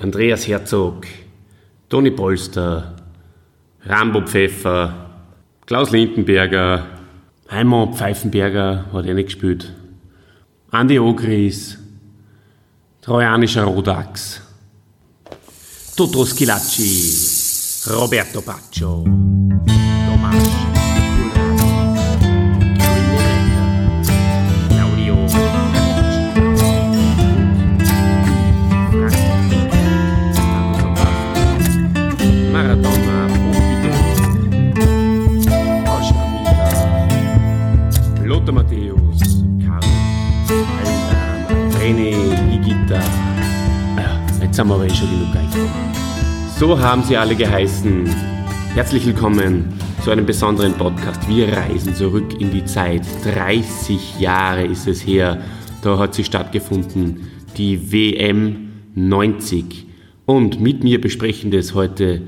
Andreas Herzog, Toni Polster, Rambo Pfeffer, Klaus Lindenberger, Heimon Pfeifenberger hat er nicht gespielt, Andi Ogris, Trojanischer Rodax, Toto Schilacci, Roberto Baccio, Tomasz So haben sie alle geheißen. Herzlich willkommen zu einem besonderen Podcast. Wir reisen zurück in die Zeit. 30 Jahre ist es her. Da hat sie stattgefunden. Die WM 90. Und mit mir besprechen das heute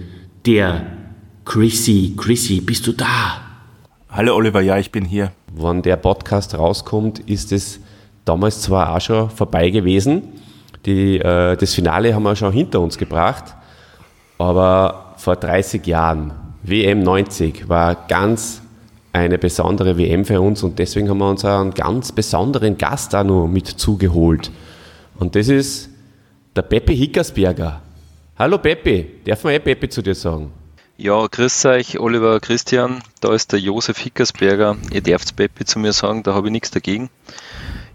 der Chrissy. Chrissy, bist du da? Hallo Oliver, ja, ich bin hier. Wann der Podcast rauskommt, ist es damals zwar auch schon vorbei gewesen. Die, äh, das Finale haben wir schon hinter uns gebracht, aber vor 30 Jahren, WM 90, war ganz eine besondere WM für uns und deswegen haben wir uns einen ganz besonderen Gast da noch mit zugeholt. Und das ist der Peppi Hickersberger. Hallo Peppi, darf man eh Peppi zu dir sagen? Ja, grüß euch, Oliver Christian. Da ist der Josef Hickersberger. Ihr dürft Peppi zu mir sagen, da habe ich nichts dagegen.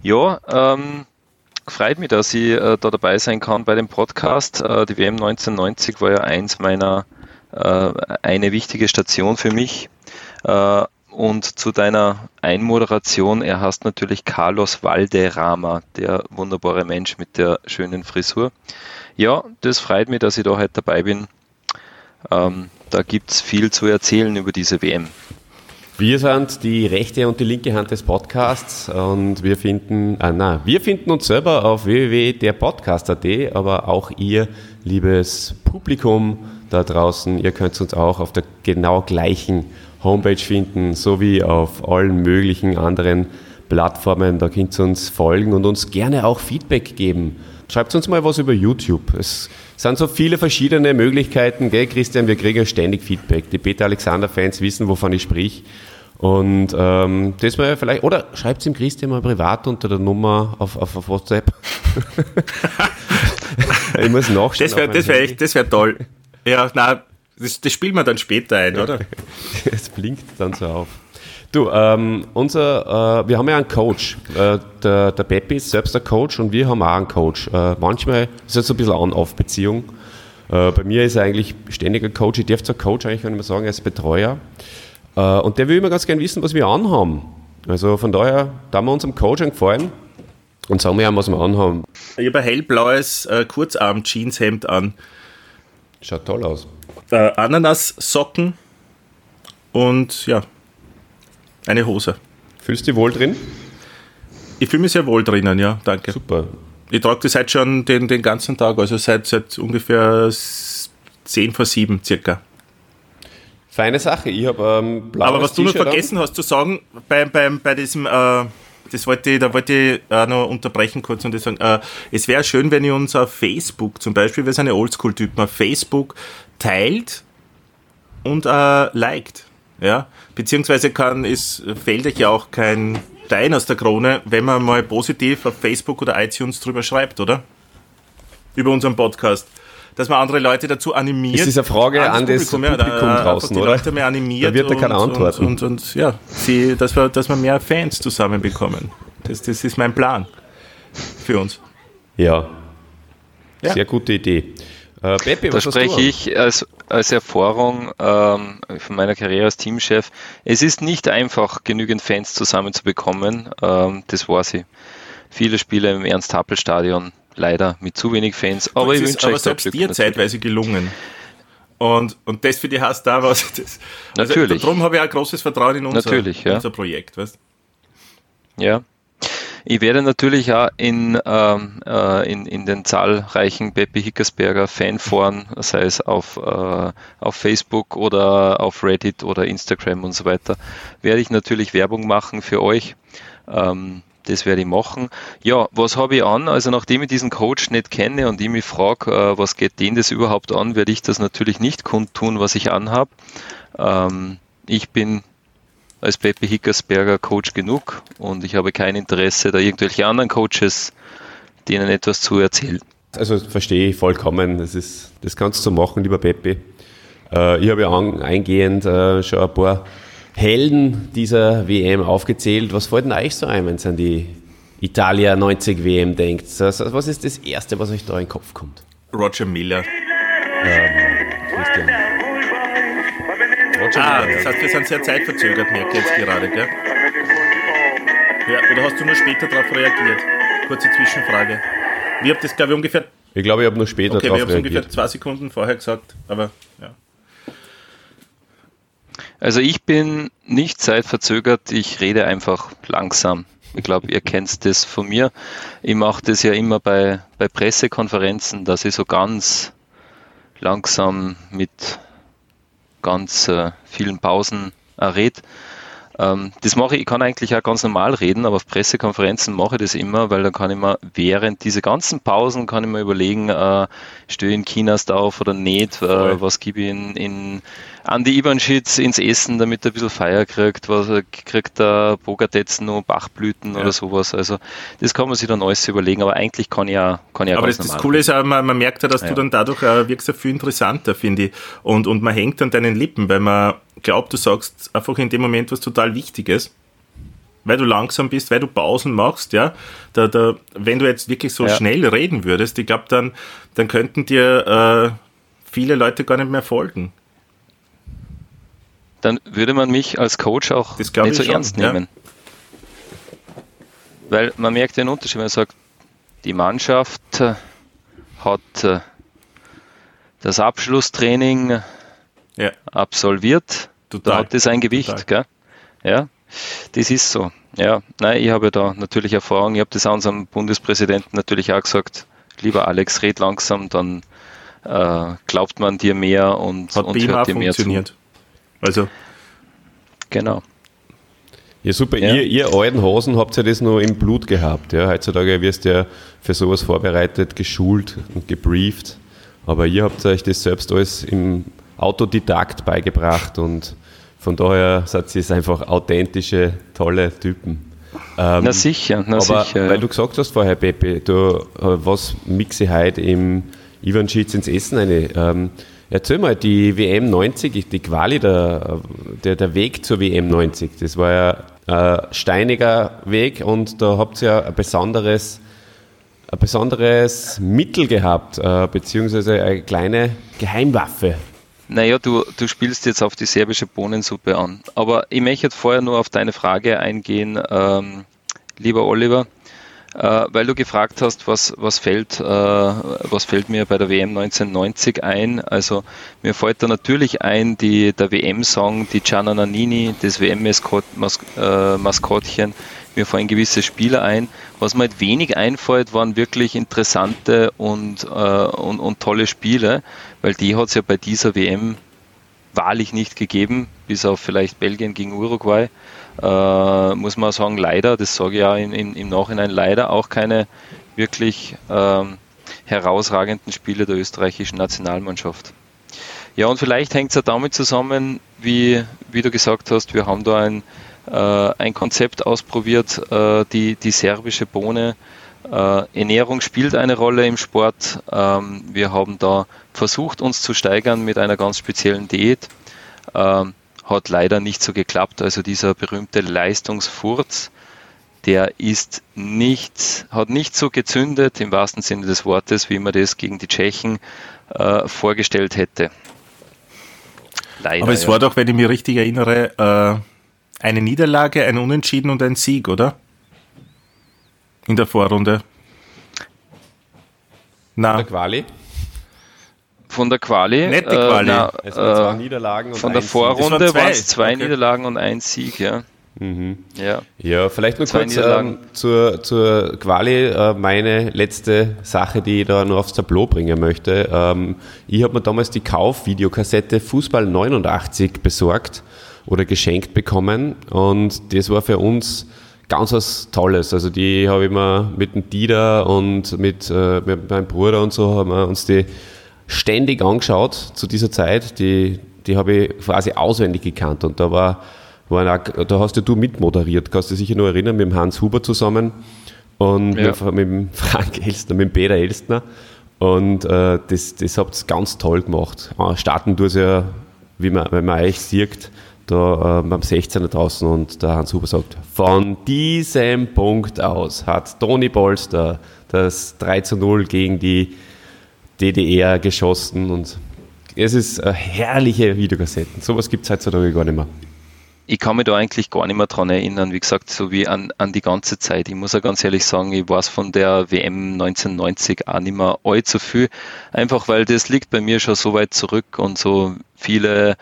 Ja, ähm, freut mich, dass ich äh, da dabei sein kann bei dem Podcast. Äh, die WM 1990 war ja eins meiner, äh, eine wichtige Station für mich. Äh, und zu deiner Einmoderation, er heißt natürlich Carlos Valderrama, der wunderbare Mensch mit der schönen Frisur. Ja, das freut mich, dass ich da heute dabei bin. Ähm, da gibt es viel zu erzählen über diese WM. Wir sind die rechte und die linke Hand des Podcasts und wir finden, ah, na, wir finden uns selber auf www.derpodcast.at, aber auch ihr, liebes Publikum da draußen, ihr könnt uns auch auf der genau gleichen Homepage finden, sowie auf allen möglichen anderen Plattformen. Da könnt ihr uns folgen und uns gerne auch Feedback geben. Schreibt uns mal was über YouTube. Es sind so viele verschiedene Möglichkeiten, gell, Christian? Wir kriegen ja ständig Feedback. Die Peter Alexander-Fans wissen, wovon ich sprich. Und ähm, das wäre vielleicht, oder schreibt es ihm Christian mal privat unter der Nummer auf, auf, auf WhatsApp. ich muss nachschauen. Das wäre das wär echt, das wäre toll. Ja, na, das, das spielen wir dann später ein, oder? Es blinkt dann so auf. Du, ähm, unser, äh, wir haben ja einen Coach. Äh, der, der Peppi ist selbst der Coach und wir haben auch einen Coach. Äh, manchmal ist es so ein bisschen On-Off-Beziehung. Äh, bei mir ist er eigentlich ständiger Coach. Ich darf zwar Coach eigentlich, wenn ich mal sagen, er ist Betreuer. Äh, und der will immer ganz gerne wissen, was wir anhaben. Also von daher, da haben wir unserem Coach gefallen und sagen wir ihm, was wir anhaben. Ich habe ein hellblaues äh, Kurzarm-Jeanshemd an. Schaut toll aus. Ananas-Socken und ja, eine Hose. Fühlst du dich wohl drin? Ich fühle mich sehr wohl drinnen, ja, danke. Super. Ich trage das seit schon den, den ganzen Tag, also seit, seit ungefähr 10 vor 7 circa. Feine Sache. Ich habe ähm, Aber was du noch vergessen an. hast zu sagen, bei, bei, bei diesem, äh, das wollte ich, da wollte ich äh, noch unterbrechen kurz und sagen, äh, es wäre schön, wenn ihr uns auf Facebook zum Beispiel, wir sind ja Oldschool-Typen, auf Facebook teilt und äh, liked. Ja? Beziehungsweise kann, es fällt euch ja auch kein Stein aus der Krone, wenn man mal positiv auf Facebook oder iTunes drüber schreibt, oder? Über unseren Podcast. Dass man andere Leute dazu animiert. Das ist eine Frage an das Publikum, ja, Publikum da, draußen, die oder? Leute mehr animiert. Da wird er keine Antworten. Und, und, und, ja, sie, dass, wir, dass wir mehr Fans zusammenbekommen. Das, das ist mein Plan für uns. Ja. ja. Sehr gute Idee. Äh, Pepe, da spreche ich als, als Erfahrung ähm, von meiner Karriere als Teamchef. Es ist nicht einfach, genügend Fans zusammenzubekommen. Ähm, das war sie. Viele Spiele im Ernst-Happel-Stadion, leider mit zu wenig Fans. Aber es ich wünsche euch selbst dir zeitweise gelungen. Und, und das für die hast da was. Das, also Natürlich. Darum habe ich auch großes Vertrauen in unser, Natürlich, ja. unser Projekt. Weißt? Ja. Ich werde natürlich auch in, ähm, äh, in, in den zahlreichen Peppi Hickersberger Fanforen, sei es auf, äh, auf Facebook oder auf Reddit oder Instagram und so weiter, werde ich natürlich Werbung machen für euch. Ähm, das werde ich machen. Ja, was habe ich an? Also nachdem ich diesen Coach nicht kenne und ich mich frage, äh, was geht den das überhaupt an, werde ich das natürlich nicht kundtun, was ich anhabe. Ähm, ich bin als Pepe Hickersberger Coach genug und ich habe kein Interesse, da irgendwelche anderen Coaches denen etwas zu erzählen. Also verstehe ich vollkommen. Das, ist, das kannst du machen, lieber Pepe. Äh, ich habe ja an, eingehend äh, schon ein paar Helden dieser WM aufgezählt. Was fällt denn euch so ein, wenn es an die Italia 90 WM denkt? Also, was ist das Erste, was euch da in den Kopf kommt? Roger Miller. Ähm, Christian. Roger ah, Miller, das heißt, wir sind sehr zeitverzögert, merke ich jetzt gerade, gell? Ja, oder hast du nur später darauf reagiert? Kurze Zwischenfrage. Wie habt das, glaube ich, ungefähr. Ich glaube, ich habe nur später okay, darauf reagiert. Okay, wir haben ungefähr zwei Sekunden vorher gesagt, aber ja. Also ich bin nicht zeitverzögert, ich rede einfach langsam. Ich glaube, ihr kennt das von mir. Ich mache das ja immer bei, bei Pressekonferenzen, dass ich so ganz langsam mit ganz äh, vielen Pausen äh, rede. Ähm, das mache ich, ich kann eigentlich auch ganz normal reden, aber auf Pressekonferenzen mache ich das immer, weil dann kann ich mir während dieser ganzen Pausen kann ich mir überlegen, äh, stehe ich in Chinas auf oder nicht, äh, was gebe ich in, in Andi Ivanschitz ins Essen, damit er ein bisschen Feier kriegt, was kriegt der Bogatets noch Bachblüten ja. oder sowas. Also das kann man sich dann alles überlegen, aber eigentlich kann ich ja kann ja Aber das, das Coole ist auch, man, man merkt ja, dass ja. du dann dadurch auch wirkst viel interessanter, finde ich. Und, und man hängt an deinen Lippen, weil man glaubt, du sagst einfach in dem Moment was total Wichtiges weil du langsam bist, weil du Pausen machst, ja, da, da, wenn du jetzt wirklich so ja. schnell reden würdest, ich glaube, dann, dann könnten dir äh, viele Leute gar nicht mehr folgen dann würde man mich als Coach auch nicht so schon, ernst nehmen. Ja. Weil man merkt den Unterschied, wenn man sagt, die Mannschaft äh, hat äh, das Abschlusstraining ja. absolviert, Total. da hat das ein Gewicht, gell? Ja, das ist so. Ja, nein, ich habe da natürlich Erfahrung. Ich habe das unserem Bundespräsidenten natürlich auch gesagt. Lieber Alex, red langsam, dann äh, glaubt man dir mehr und, hat und hört dir mehr zu. Also. Genau. Ja, super. Ja. Ihr, ihr alten Hosen habt ja das noch im Blut gehabt. Ja? Heutzutage wirst du ja für sowas vorbereitet, geschult und gebrieft. Aber ihr habt euch das selbst alles im Autodidakt beigebracht und von daher seid ihr einfach authentische, tolle Typen. Ähm, na sicher, na aber sicher. Weil du gesagt hast vorher, Pepe, du, äh, was mixe ich heute im Ivan Schitz ins Essen eine? Ähm, Erzähl mal, die WM 90, die Quali, der, der, der Weg zur WM 90, das war ja ein steiniger Weg und da habt ihr ja ein besonderes, ein besonderes Mittel gehabt, äh, beziehungsweise eine kleine Geheimwaffe. Naja, du, du spielst jetzt auf die serbische Bohnensuppe an. Aber ich möchte vorher nur auf deine Frage eingehen, ähm, lieber Oliver äh, weil du gefragt hast, was, was, fällt, äh, was fällt mir bei der WM 1990 ein. Also mir fällt da natürlich ein, die, der WM-Song, die Gianna Nannini, das WM-Maskottchen. Mir fallen gewisse Spieler ein. Was mir halt wenig einfällt, waren wirklich interessante und, äh, und, und tolle Spiele, weil die hat es ja bei dieser WM wahrlich nicht gegeben, bis auf vielleicht Belgien gegen Uruguay äh, muss man sagen, leider, das sage ich ja in, in, im Nachhinein, leider auch keine wirklich ähm, herausragenden Spiele der österreichischen Nationalmannschaft. Ja, und vielleicht hängt es ja damit zusammen, wie, wie du gesagt hast, wir haben da ein, äh, ein Konzept ausprobiert, äh, die, die serbische Bohne. Äh, Ernährung spielt eine Rolle im Sport. Ähm, wir haben da versucht, uns zu steigern mit einer ganz speziellen Diät. Ähm, hat leider nicht so geklappt. Also dieser berühmte Leistungsfurz, der ist nicht, hat nicht so gezündet im wahrsten Sinne des Wortes, wie man das gegen die Tschechen äh, vorgestellt hätte. Leider, Aber es ja. war doch, wenn ich mich richtig erinnere, äh, eine Niederlage, ein Unentschieden und ein Sieg, oder? In der Vorrunde. Na. Der Quali? Von der Quali. Nette äh, Quali. Äh, na, zwei Niederlagen und Von der Vorrunde waren es zwei, okay. Niederlagen und ein Sieg, ja. Mhm. Ja. ja, vielleicht nur kurz ähm, zur, zur Quali äh, meine letzte Sache, die ich da noch aufs Tableau bringen möchte. Ähm, ich habe mir damals die Kaufvideokassette Fußball 89 besorgt oder geschenkt bekommen und das war für uns ganz was Tolles. Also die habe ich mir mit dem Dieter und mit, äh, mit meinem Bruder und so haben wir uns die ständig angeschaut zu dieser Zeit. Die, die habe ich quasi auswendig gekannt und da war, waren auch, da hast ja du mitmoderiert, kannst du dich sicher noch erinnern, mit dem Hans Huber zusammen und ja. mit, mit, dem Frank Elstner, mit dem Peter Elstner. Und äh, das, das habt ihr ganz toll gemacht. Äh, starten du es ja, wie man, wenn man euch sieht, da äh, beim 16er draußen und der Hans Huber sagt, von diesem Punkt aus hat Toni Polster das 3 zu 0 gegen die DDR geschossen und es ist eine herrliche Videokassetten. Sowas gibt es heutzutage gar nicht mehr. Ich kann mich da eigentlich gar nicht mehr dran erinnern, wie gesagt, so wie an, an die ganze Zeit. Ich muss ja ganz ehrlich sagen, ich weiß von der WM 1990 auch nicht mehr allzu viel. Einfach weil das liegt bei mir schon so weit zurück und so viele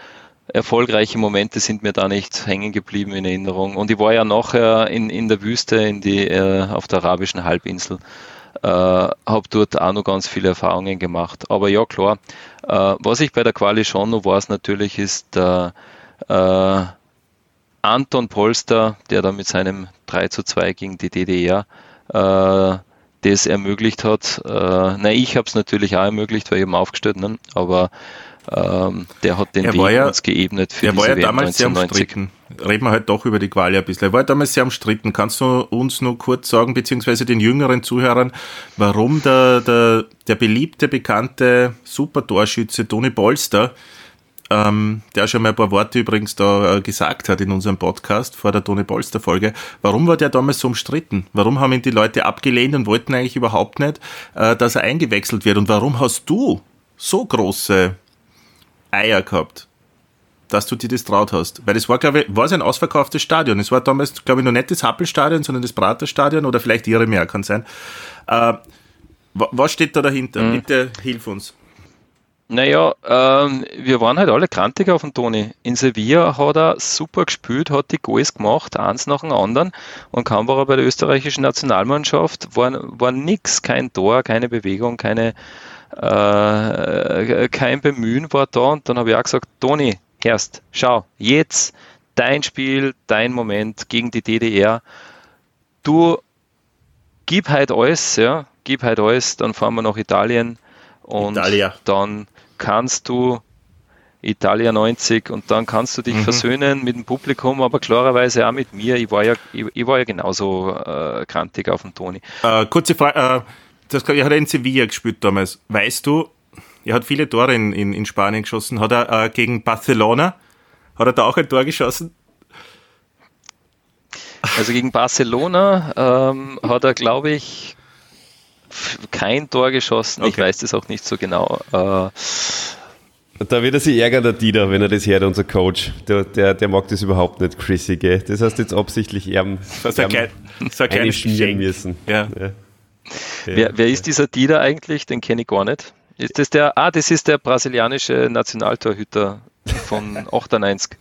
erfolgreiche Momente sind mir da nicht hängen geblieben in Erinnerung. Und ich war ja nachher in, in der Wüste, in die, äh, auf der arabischen Halbinsel äh, habe dort auch noch ganz viele Erfahrungen gemacht. Aber ja, klar, äh, was ich bei der Quali schon noch weiß natürlich, ist der äh, Anton Polster, der da mit seinem 3 zu 2 gegen die DDR äh, das ermöglicht hat. Äh, nein, ich habe es natürlich auch ermöglicht, weil ich eben aufgestellt, ne? aber ähm, der hat den er Weg ja, uns geebnet für er war ja damals 1990. sehr umstritten. Reden wir halt doch über die Quali ein bisschen. Er war damals sehr umstritten. Kannst du uns nur kurz sagen, beziehungsweise den jüngeren Zuhörern, warum der, der, der beliebte, bekannte Super-Torschütze Toni Polster, ähm, der schon mal ein paar Worte übrigens da äh, gesagt hat in unserem Podcast vor der Toni Polster-Folge, warum war der damals so umstritten? Warum haben ihn die Leute abgelehnt und wollten eigentlich überhaupt nicht, äh, dass er eingewechselt wird? Und warum hast du so große Eier gehabt, dass du dir das traut hast. Weil das war, glaube ich, war es ein ausverkauftes Stadion. Es war damals, glaube ich, noch nicht das Happelstadion, sondern das Praterstadion oder vielleicht ihre mehr, kann sein. Äh, was steht da dahinter? Mhm. Bitte hilf uns. Naja, ähm, wir waren halt alle krantig auf dem Toni. In Sevilla hat er super gespielt, hat die Goals gemacht, eins nach dem anderen. Und kaum war er bei der österreichischen Nationalmannschaft, war, war nix, kein Tor, keine Bewegung, keine, äh, kein Bemühen war da und dann habe ich auch gesagt, Toni, erst, schau, jetzt dein Spiel, dein Moment gegen die DDR. Du gib halt alles, ja, gib halt alles, dann fahren wir nach Italien und Italia. dann kannst du Italia 90 und dann kannst du dich mhm. versöhnen mit dem Publikum, aber klarerweise auch mit mir. Ich war ja, ich, ich war ja genauso äh, krantig auf dem Toni. Äh, kurze Frage, äh, das, er hat in Sevilla gespielt damals. Weißt du, er hat viele Tore in, in, in Spanien geschossen. Hat er äh, gegen Barcelona, hat er da auch ein Tor geschossen? Also gegen Barcelona ähm, hat er, glaube ich, kein Tor geschossen. Okay. Ich weiß das auch nicht so genau. Äh, da wird er sich ärgern, der Dieter, wenn er das hört, unser Coach. Der, der, der mag das überhaupt nicht, Chrissy, gell? Das heißt jetzt absichtlich ihm, so, so, ein, so ein müssen. Ja. ja. Wer, wer ist dieser Dieter eigentlich? Den kenne ich gar nicht. Ist das der? Ah, das ist der brasilianische Nationaltorhüter von 98.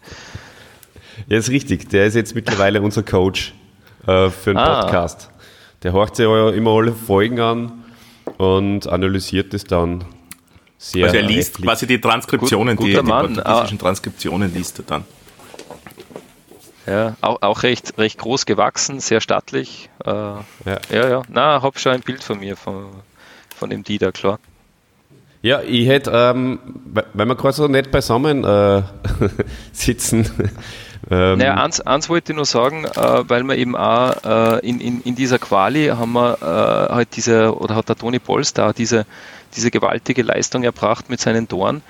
Ja, ist richtig. Der ist jetzt mittlerweile unser Coach äh, für einen ah. Podcast. Der horcht sich ja immer alle Folgen an und analysiert es dann sehr. Also er liest heftig. quasi die Transkriptionen, Gut, die, die portugiesischen ah. Transkriptionen liest er dann. Ja, auch, auch recht, recht groß gewachsen, sehr stattlich. Äh, ja. ja, ja. Na, hab schon ein Bild von mir, von, von dem Dieter, klar. Ja, ich hätte, ähm, weil wir gerade so nicht beisammen äh, sitzen. ähm. Naja, eins, eins wollte ich nur sagen, äh, weil wir eben auch äh, in, in, in dieser Quali haben wir äh, halt diese, oder hat der Toni Polster diese, diese gewaltige Leistung erbracht mit seinen Toren.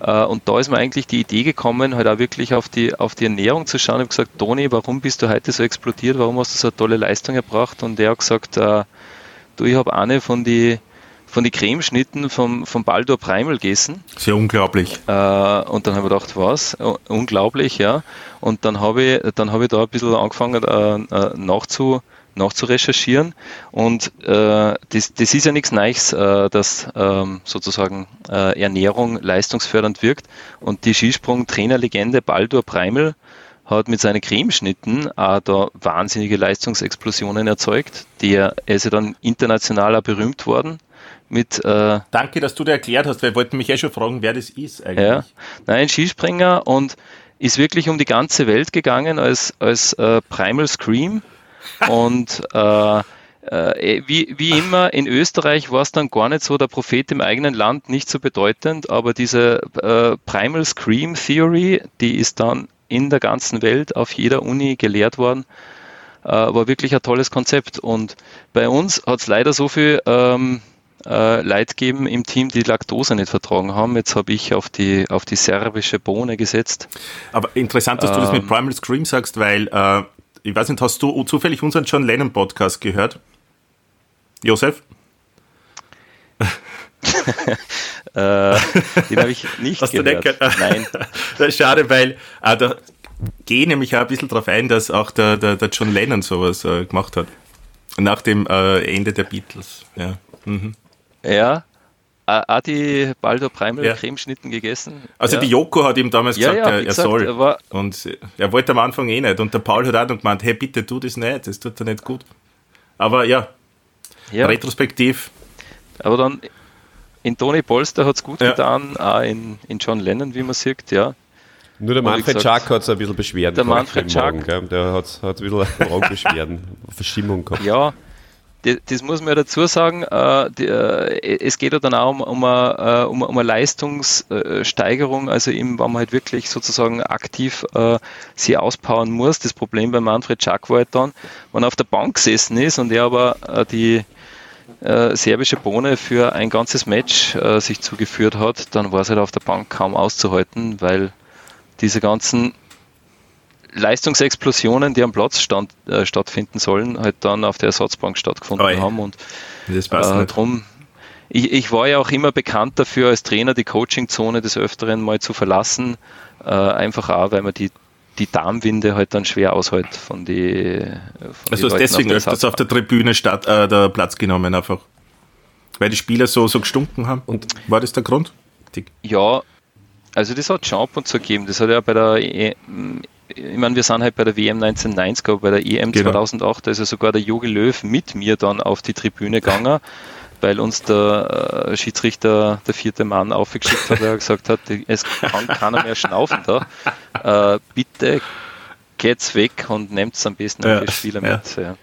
Äh, und da ist mir eigentlich die Idee gekommen, halt auch wirklich auf die, auf die Ernährung zu schauen. Ich habe gesagt, Toni, warum bist du heute so explodiert? Warum hast du so eine tolle Leistung erbracht? Und er hat gesagt, äh, du, ich habe eine von die von die Cremeschnitten vom, vom Baldur Primal gegessen. Sehr unglaublich. Äh, und dann habe ich gedacht, was? Unglaublich, ja. Und dann habe ich, dann habe ich da ein bisschen angefangen äh nachzu, nachzurecherchieren. Und äh, das, das ist ja nichts Neues, äh, dass ähm, sozusagen äh, Ernährung leistungsfördernd wirkt. Und die Skisprung-Trainerlegende Baldur Preimel hat mit seinen Cremeschnitten auch da wahnsinnige Leistungsexplosionen erzeugt. Der ist ja dann international auch berühmt worden. Mit, äh, Danke, dass du dir erklärt hast, weil ich wollte mich eh schon fragen, wer das ist eigentlich. Ja, nein, Skispringer und ist wirklich um die ganze Welt gegangen als, als äh, Primal Scream Und äh, äh, wie, wie immer, in Österreich war es dann gar nicht so, der Prophet im eigenen Land nicht so bedeutend, aber diese äh, Primal Scream Theory, die ist dann in der ganzen Welt auf jeder Uni gelehrt worden, äh, war wirklich ein tolles Konzept. Und bei uns hat es leider so viel ähm, äh, Leute gegeben im Team, die Laktose nicht vertragen haben. Jetzt habe ich auf die, auf die serbische Bohne gesetzt. Aber interessant, dass ähm, du das mit ähm, Primal Scream sagst, weil äh, ich weiß nicht, hast du zufällig unseren John Lennon Podcast gehört? Josef? äh, den habe ich nicht Hast gehört. Du nicht Nein. das ist schade, weil äh, da gehe nämlich auch ein bisschen darauf ein, dass auch der, der, der John Lennon sowas äh, gemacht hat. Nach dem äh, Ende der Beatles. Ja. Mhm. Ja. Hat die Baldo Primal ja. Cremeschnitten gegessen? Also ja. die Joko hat ihm damals gesagt, ja, er, er gesagt, soll. Er und er wollte am Anfang eh nicht. Und der Paul hat auch noch gemeint, hey bitte tu das nicht, das tut dir nicht gut. Aber ja, ja. retrospektiv. Aber dann in Tony Polster hat es gut ja. getan, auch in, in John Lennon, wie man sieht, ja. Nur der Manfred Schack hat es ein bisschen Beschwerden Der Manfred Schack. Der hat, hat ein bisschen Augenbeschwerden, Verstimmung gehabt. Ja, das, muss man ja dazu sagen, äh, die, äh, es geht ja dann auch um, um, eine, äh, um, um eine Leistungssteigerung, also eben, wenn man halt wirklich sozusagen aktiv äh, sie auspowern muss. Das Problem bei Manfred Schack war halt dann, wenn er auf der Bank gesessen ist und er aber äh, die äh, serbische Bohne für ein ganzes Match sich zugeführt hat, dann war es halt auf der Bank kaum auszuhalten, weil diese ganzen Leistungsexplosionen, die am Platz stand, äh, stattfinden sollen, halt dann auf der Ersatzbank stattgefunden Oi. haben. Und das passt äh, drum, ich, ich, war ja auch immer bekannt dafür, als Trainer die Coachingzone des Öfteren mal zu verlassen. Äh, einfach auch, weil man die, die Darmwinde halt dann schwer aushält von die. Von also die deswegen öfters auf der Tribüne statt, äh, der Platz genommen einfach. Weil die Spieler so, so gestunken haben. Und war das der Grund? Ja, also das hat schon ab und zu gegeben. Das hat ja bei der e ich meine, wir sind halt bei der WM 1990, aber bei der EM genau. 2008, da ist ja sogar der Jogi Löw mit mir dann auf die Tribüne gegangen, weil uns der äh, Schiedsrichter, der vierte Mann, aufgeschickt hat, der gesagt hat, es kann keiner mehr schnaufen da. Äh, bitte geht's weg und nehmt es am besten ja, die Spieler ja. mit. Ja.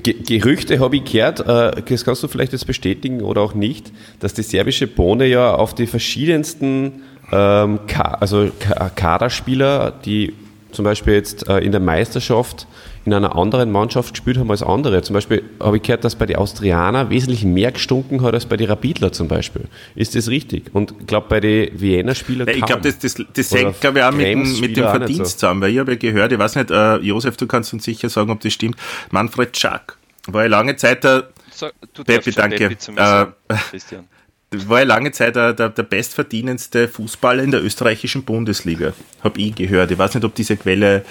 Gerüchte habe ich gehört, äh, das kannst du vielleicht jetzt bestätigen oder auch nicht, dass die serbische Bohne ja auf die verschiedensten ähm, also Kaderspieler, die zum Beispiel jetzt äh, in der Meisterschaft in einer anderen Mannschaft gespielt haben als andere. Zum Beispiel habe ich gehört, dass bei den Austrianer wesentlich mehr gestunken hat als bei den Rapidler zum Beispiel. Ist das richtig? Und ich glaube, bei den Wiener Spielern ja, Ich glaube, das, das, das hängt, glaube ich, auch mit, dem, mit dem Verdienst so. zusammen, weil ich habe ja gehört, ich weiß nicht, äh, Josef, du kannst uns sicher sagen, ob das stimmt, Manfred Schack war ja lange Zeit der... So, du Peppi, danke. Peppi zu mir sagen, äh, Christian war ja lange Zeit der, der, der bestverdienendste Fußballer in der österreichischen Bundesliga, habe ich gehört. Ich weiß nicht, ob diese Quelle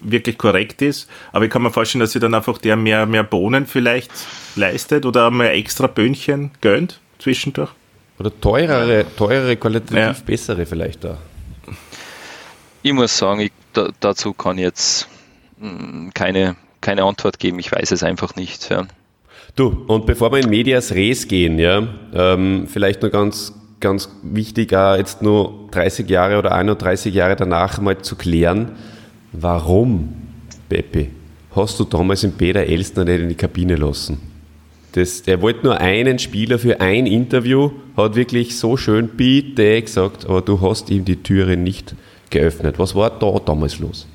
wirklich korrekt ist, aber ich kann mir vorstellen, dass sich dann einfach der mehr, mehr Bohnen vielleicht leistet oder mehr extra Böhnchen gönnt zwischendurch. Oder teurere, teurere, qualitativ ja. bessere vielleicht da. Ich muss sagen, ich, da, dazu kann ich jetzt mh, hm, keine, keine Antwort geben. Ich weiß es einfach nicht. Ja. Du, und bevor wir in Medias Res gehen, ja, ähm, vielleicht nur ganz, ganz wichtig, auch jetzt nur 30 Jahre oder 31 Jahre danach mal zu klären, warum, Peppi, hast du damals den Peter Elstner nicht in die Kabine lassen? Das, der wollte nur einen Spieler für ein Interview, hat wirklich so schön bitte gesagt, aber du hast ihm die Türe nicht geöffnet. Was war da damals los?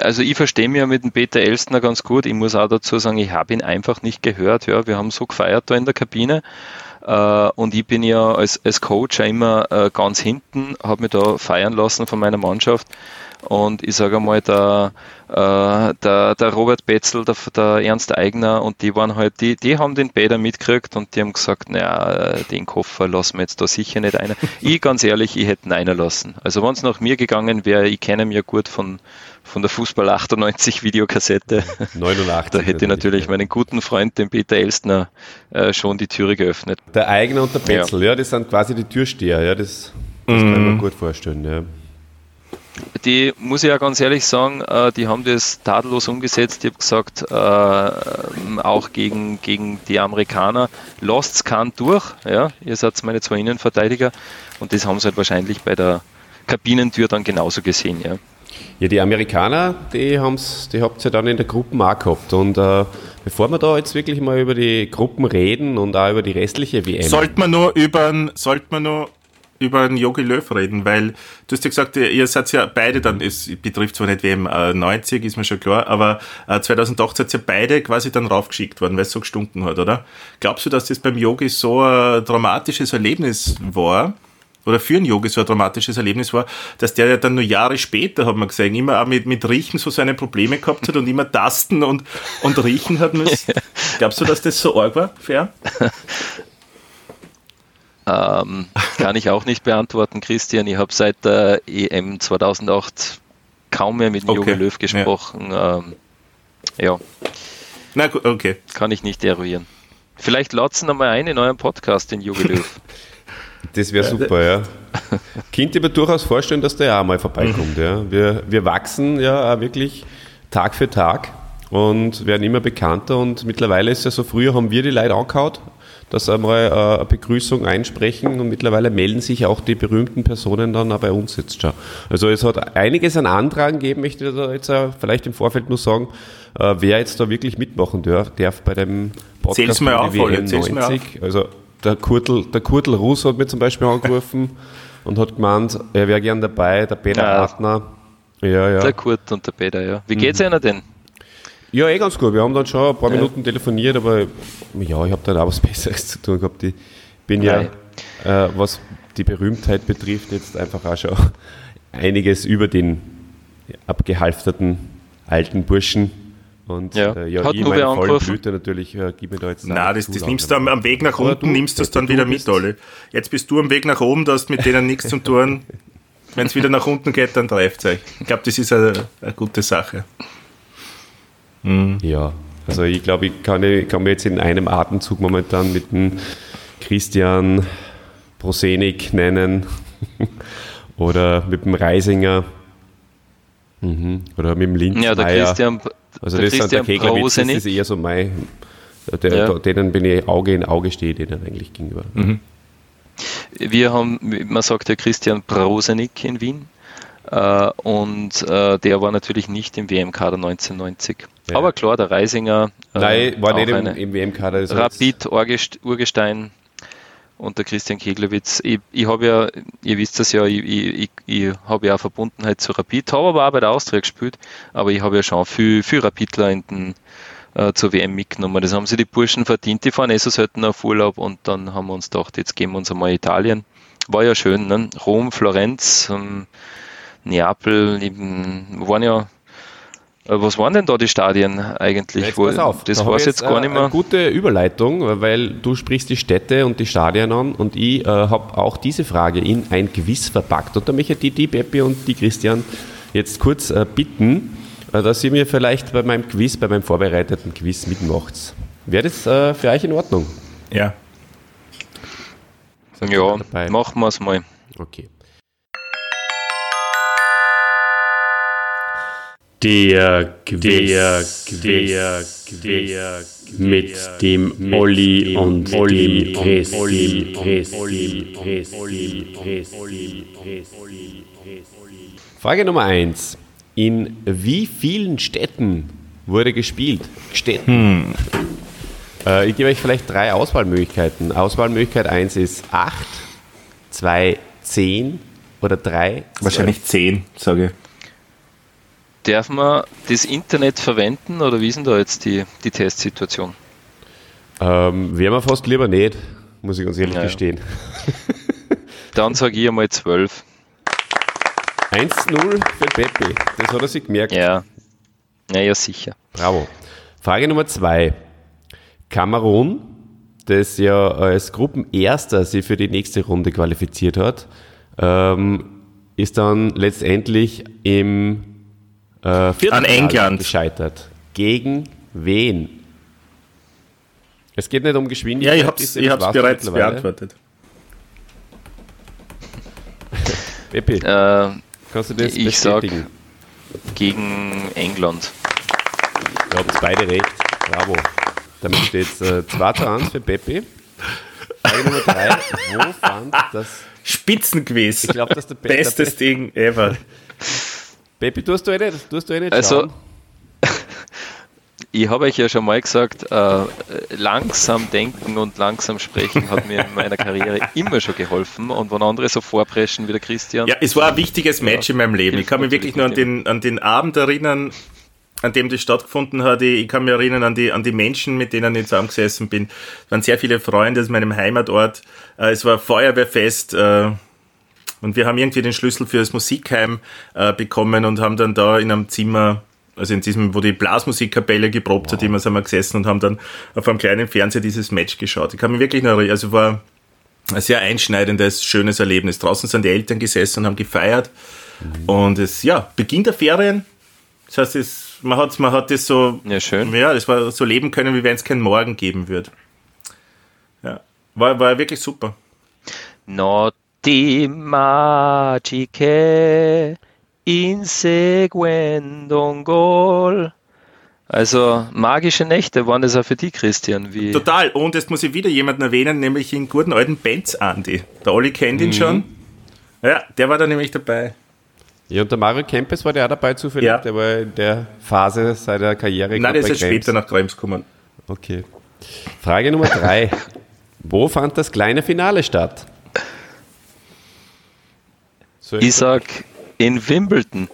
Also ich verstehe mich ja mit dem Peter Elstner ganz gut. Ich muss auch dazu sagen, ich habe ihn einfach nicht gehört. Ja, wir haben so gefeiert da in der Kabine. Uh, und ich bin ja als, als Coach immer uh, ganz hinten, habe mich da feiern lassen von meiner Mannschaft. Und ich sage einmal, der, uh, der, der Robert Betzel, der, der Ernst Eigner und die waren halt, die, die haben den Peter mitgekriegt und die haben gesagt, naja, den Koffer lassen wir jetzt da sicher nicht ein. ich ganz ehrlich, ich hätte ihn einer lassen. Also wenn es nach mir gegangen wäre, ich kenne ihn ja gut von, von der Fußball 98 Videokassette. 89. da hätte ich natürlich meinen guten Freund, den Peter Elstner, äh, schon die Türe geöffnet. Der Eigner und der Betzel, ja. ja, das sind quasi die Türsteher, ja, das, das mhm. kann man gut vorstellen, ja. Die muss ich ja ganz ehrlich sagen, äh, die haben das tadellos umgesetzt. Ich habe gesagt, äh, auch gegen, gegen die Amerikaner, lasst kann durch. Ja, ihr seid meine zwei Innenverteidiger und das haben sie halt wahrscheinlich bei der Kabinentür dann genauso gesehen. Ja. Ja, die Amerikaner, die haben's, die habt ihr ja dann in der Gruppe auch gehabt. Und äh, bevor wir da jetzt wirklich mal über die Gruppen reden und auch über die restliche WM. Sollte man nur über, sollte man nur über den Jogi Löw reden, weil du hast ja gesagt, ihr seid ja beide dann, es betrifft zwar nicht WM äh, 90, ist mir schon klar, aber äh, 2008 seid ihr beide quasi dann raufgeschickt worden, weil es so gestunken hat, oder? Glaubst du, dass das beim Yogi so ein dramatisches Erlebnis war? Oder für einen Yogi so ein dramatisches Erlebnis war, dass der ja dann nur Jahre später, hat man gesehen, immer auch mit, mit Riechen so seine Probleme gehabt hat und immer tasten und, und riechen hat müssen. Glaubst du, dass das so arg war, fair? Ähm, kann ich auch nicht beantworten, Christian. Ich habe seit der EM 2008 kaum mehr mit dem okay. Jogi Löw gesprochen. Ja. Ähm, ja. Na gut, okay. Kann ich nicht eruieren. Vielleicht latzen wir mal ein in eurem Podcast, den Jogi Löw. Das wäre super, ja. Könnte mir durchaus vorstellen, dass der auch mal vorbeikommt. Ja. Wir, wir wachsen ja auch wirklich Tag für Tag und werden immer bekannter und mittlerweile ist ja so, früher haben wir die Leute angehaut, dass einmal äh, eine Begrüßung einsprechen und mittlerweile melden sich auch die berühmten Personen dann auch bei uns jetzt schon. Also es hat einiges an Antragen gegeben, möchte ich da jetzt vielleicht im Vorfeld nur sagen, äh, wer jetzt da wirklich mitmachen darf, darf bei dem Podcast mir auf, WM 90. Also der Kurtel, der Kurtel Russ hat mir zum Beispiel angerufen und hat gemeint, er wäre gern dabei, der Peter ja, Partner. Ja, ja. Der Kurt und der Peter, ja. Wie geht's mhm. Ihnen denn? Ja, eh ganz gut. Wir haben dann schon ein paar ja. Minuten telefoniert, aber ja, ich habe dann auch was Besseres zu tun gehabt. Ich bin ja, äh, was die Berühmtheit betrifft, jetzt einfach auch schon einiges über den abgehalfterten alten Burschen. Und ja, äh, ja Hat ich meine vollen Blüte natürlich, äh, gib mir da jetzt Nein, das, das nimmst du am, am, Weg nach unten, du, nimmst das dann wieder mit, alle. Jetzt bist du am Weg nach oben, da hast mit denen nichts zu tun. Wenn es wieder nach unten geht, dann trefft es euch. Ich glaube, das ist eine, eine gute Sache. Mhm. Ja, also ich glaube, ich kann, ich kann mir jetzt in einem Atemzug momentan mit dem Christian Prosenik nennen oder mit dem Reisinger mhm. oder mit dem Linzmeier. Ja, der Christian, also der das Christian sind der Keglowitz, das ist eher so mein, der, ja. denen bin ich Auge in Auge stehe, denen eigentlich gegenüber. Mhm. Wir haben, man sagt ja Christian Prosenik in Wien. Äh, und äh, der war natürlich nicht im WM-Kader 1990. Ja. Aber klar, der Reisinger. Äh, Nein, war nicht im, im WM-Kader. Rapid, Urgestein und der Christian Keglewitz. Ich, ich habe ja, ihr wisst das ja, ich, ich, ich habe ja auch Verbundenheit zu Rapid, habe aber auch bei der Austria gespielt, aber ich habe ja schon viel, viel Rapidler in den, äh, zur WM mitgenommen. Das haben sie die Burschen verdient, die fahren eh so selten auf Urlaub und dann haben wir uns gedacht, jetzt gehen wir uns einmal Italien. War ja schön, ne? Rom, Florenz, ähm, Neapel, eben, waren ja was waren denn da die Stadien eigentlich? Jetzt pass auf, das da war jetzt gar nicht mehr. Eine gute Überleitung, weil du sprichst die Städte und die Stadien an und ich äh, habe auch diese Frage in ein Quiz verpackt. Und da möchte ich die, die Peppi und die Christian jetzt kurz äh, bitten, äh, dass ihr mir vielleicht bei meinem Quiz, bei meinem vorbereiteten Quiz mitmacht. Wäre das äh, für euch in Ordnung? Ja. ja, machen wir es mal. Okay. Der Quiz, der Quiz, mit dem Olli und dem Christi. Frage Nummer 1. In wie vielen Städten wurde gespielt? Städten. Hm. Äh, ich gebe euch vielleicht drei Auswahlmöglichkeiten. Auswahlmöglichkeit 1 ist 8, 2, 10 oder 3. Wahrscheinlich 10, sage ich. Darf man das Internet verwenden oder wie ist denn da jetzt die, die Testsituation? Ähm, Wäre mir fast lieber nicht, muss ich ganz ehrlich naja. gestehen. Dann sage ich einmal 12. 1-0 für Peppi, das hat er sich gemerkt. Ja, naja, sicher. Bravo. Frage Nummer 2. Kamerun, das ja als Gruppenerster sich für die nächste Runde qualifiziert hat, ähm, ist dann letztendlich im äh, An England gescheitert. Gegen wen? Es geht nicht um Geschwindigkeit. Ja, ich habe es bereits beantwortet. Peppi, äh, kannst du das ich bestätigen? Sag gegen England. Ihr habt beide recht. Bravo. Damit steht es äh, 2 zu 1 für Peppi. Frage Nummer 3. Wo fand das Spitzenquiz? Ich glaube, dass der Bestes Ding ever. Baby, tust du eh nicht, tust du eh nicht Also, ich habe euch ja schon mal gesagt, äh, langsam denken und langsam sprechen hat mir in meiner Karriere immer schon geholfen. Und wenn andere so vorpreschen wie der Christian, Ja, es war ein wichtiges Match in meinem Leben. Ich kann mich wirklich nur an den, an den Abend erinnern, an dem das stattgefunden hat. Ich, ich kann mich erinnern an die, an die Menschen, mit denen ich zusammengesessen bin. Es waren sehr viele Freunde aus meinem Heimatort. Äh, Es war Feuerwehrfest. Und wir haben irgendwie den Schlüssel für das Musikheim äh, bekommen und haben dann da in einem Zimmer, also in diesem, wo die Blasmusikkapelle geprobt hat, immer sind wir gesessen und haben dann auf einem kleinen Fernseher dieses Match geschaut. Ich kann mich wirklich noch also war ein sehr einschneidendes, schönes Erlebnis. Draußen sind die Eltern gesessen und haben gefeiert. Und es, ja, Beginn der Ferien. Das heißt, es, man, hat, man hat das so, Ja, schön. ja, das war so leben können, wie wenn es keinen Morgen geben wird. Ja, war, war wirklich super. Notti magiche inseguendo un gol. Also magische Nächte waren das auch für dich, Christian. Wie, Total. Und jetzt muss ich wieder jemanden erwähnen, nämlich den guten alten Benz Andy. Der Olli kennt ihn schon. Ja, der war da nämlich dabei. Ja, und der Mario Kempes war der auch dabei zufällig. Ja. Der war in der Phase seiner Karriere. Nein, der ist Krems. später nach Krems gekommen. Okay. Frage Nummer drei. Wo fand das kleine Finale statt? Ich sag in Wimbledon.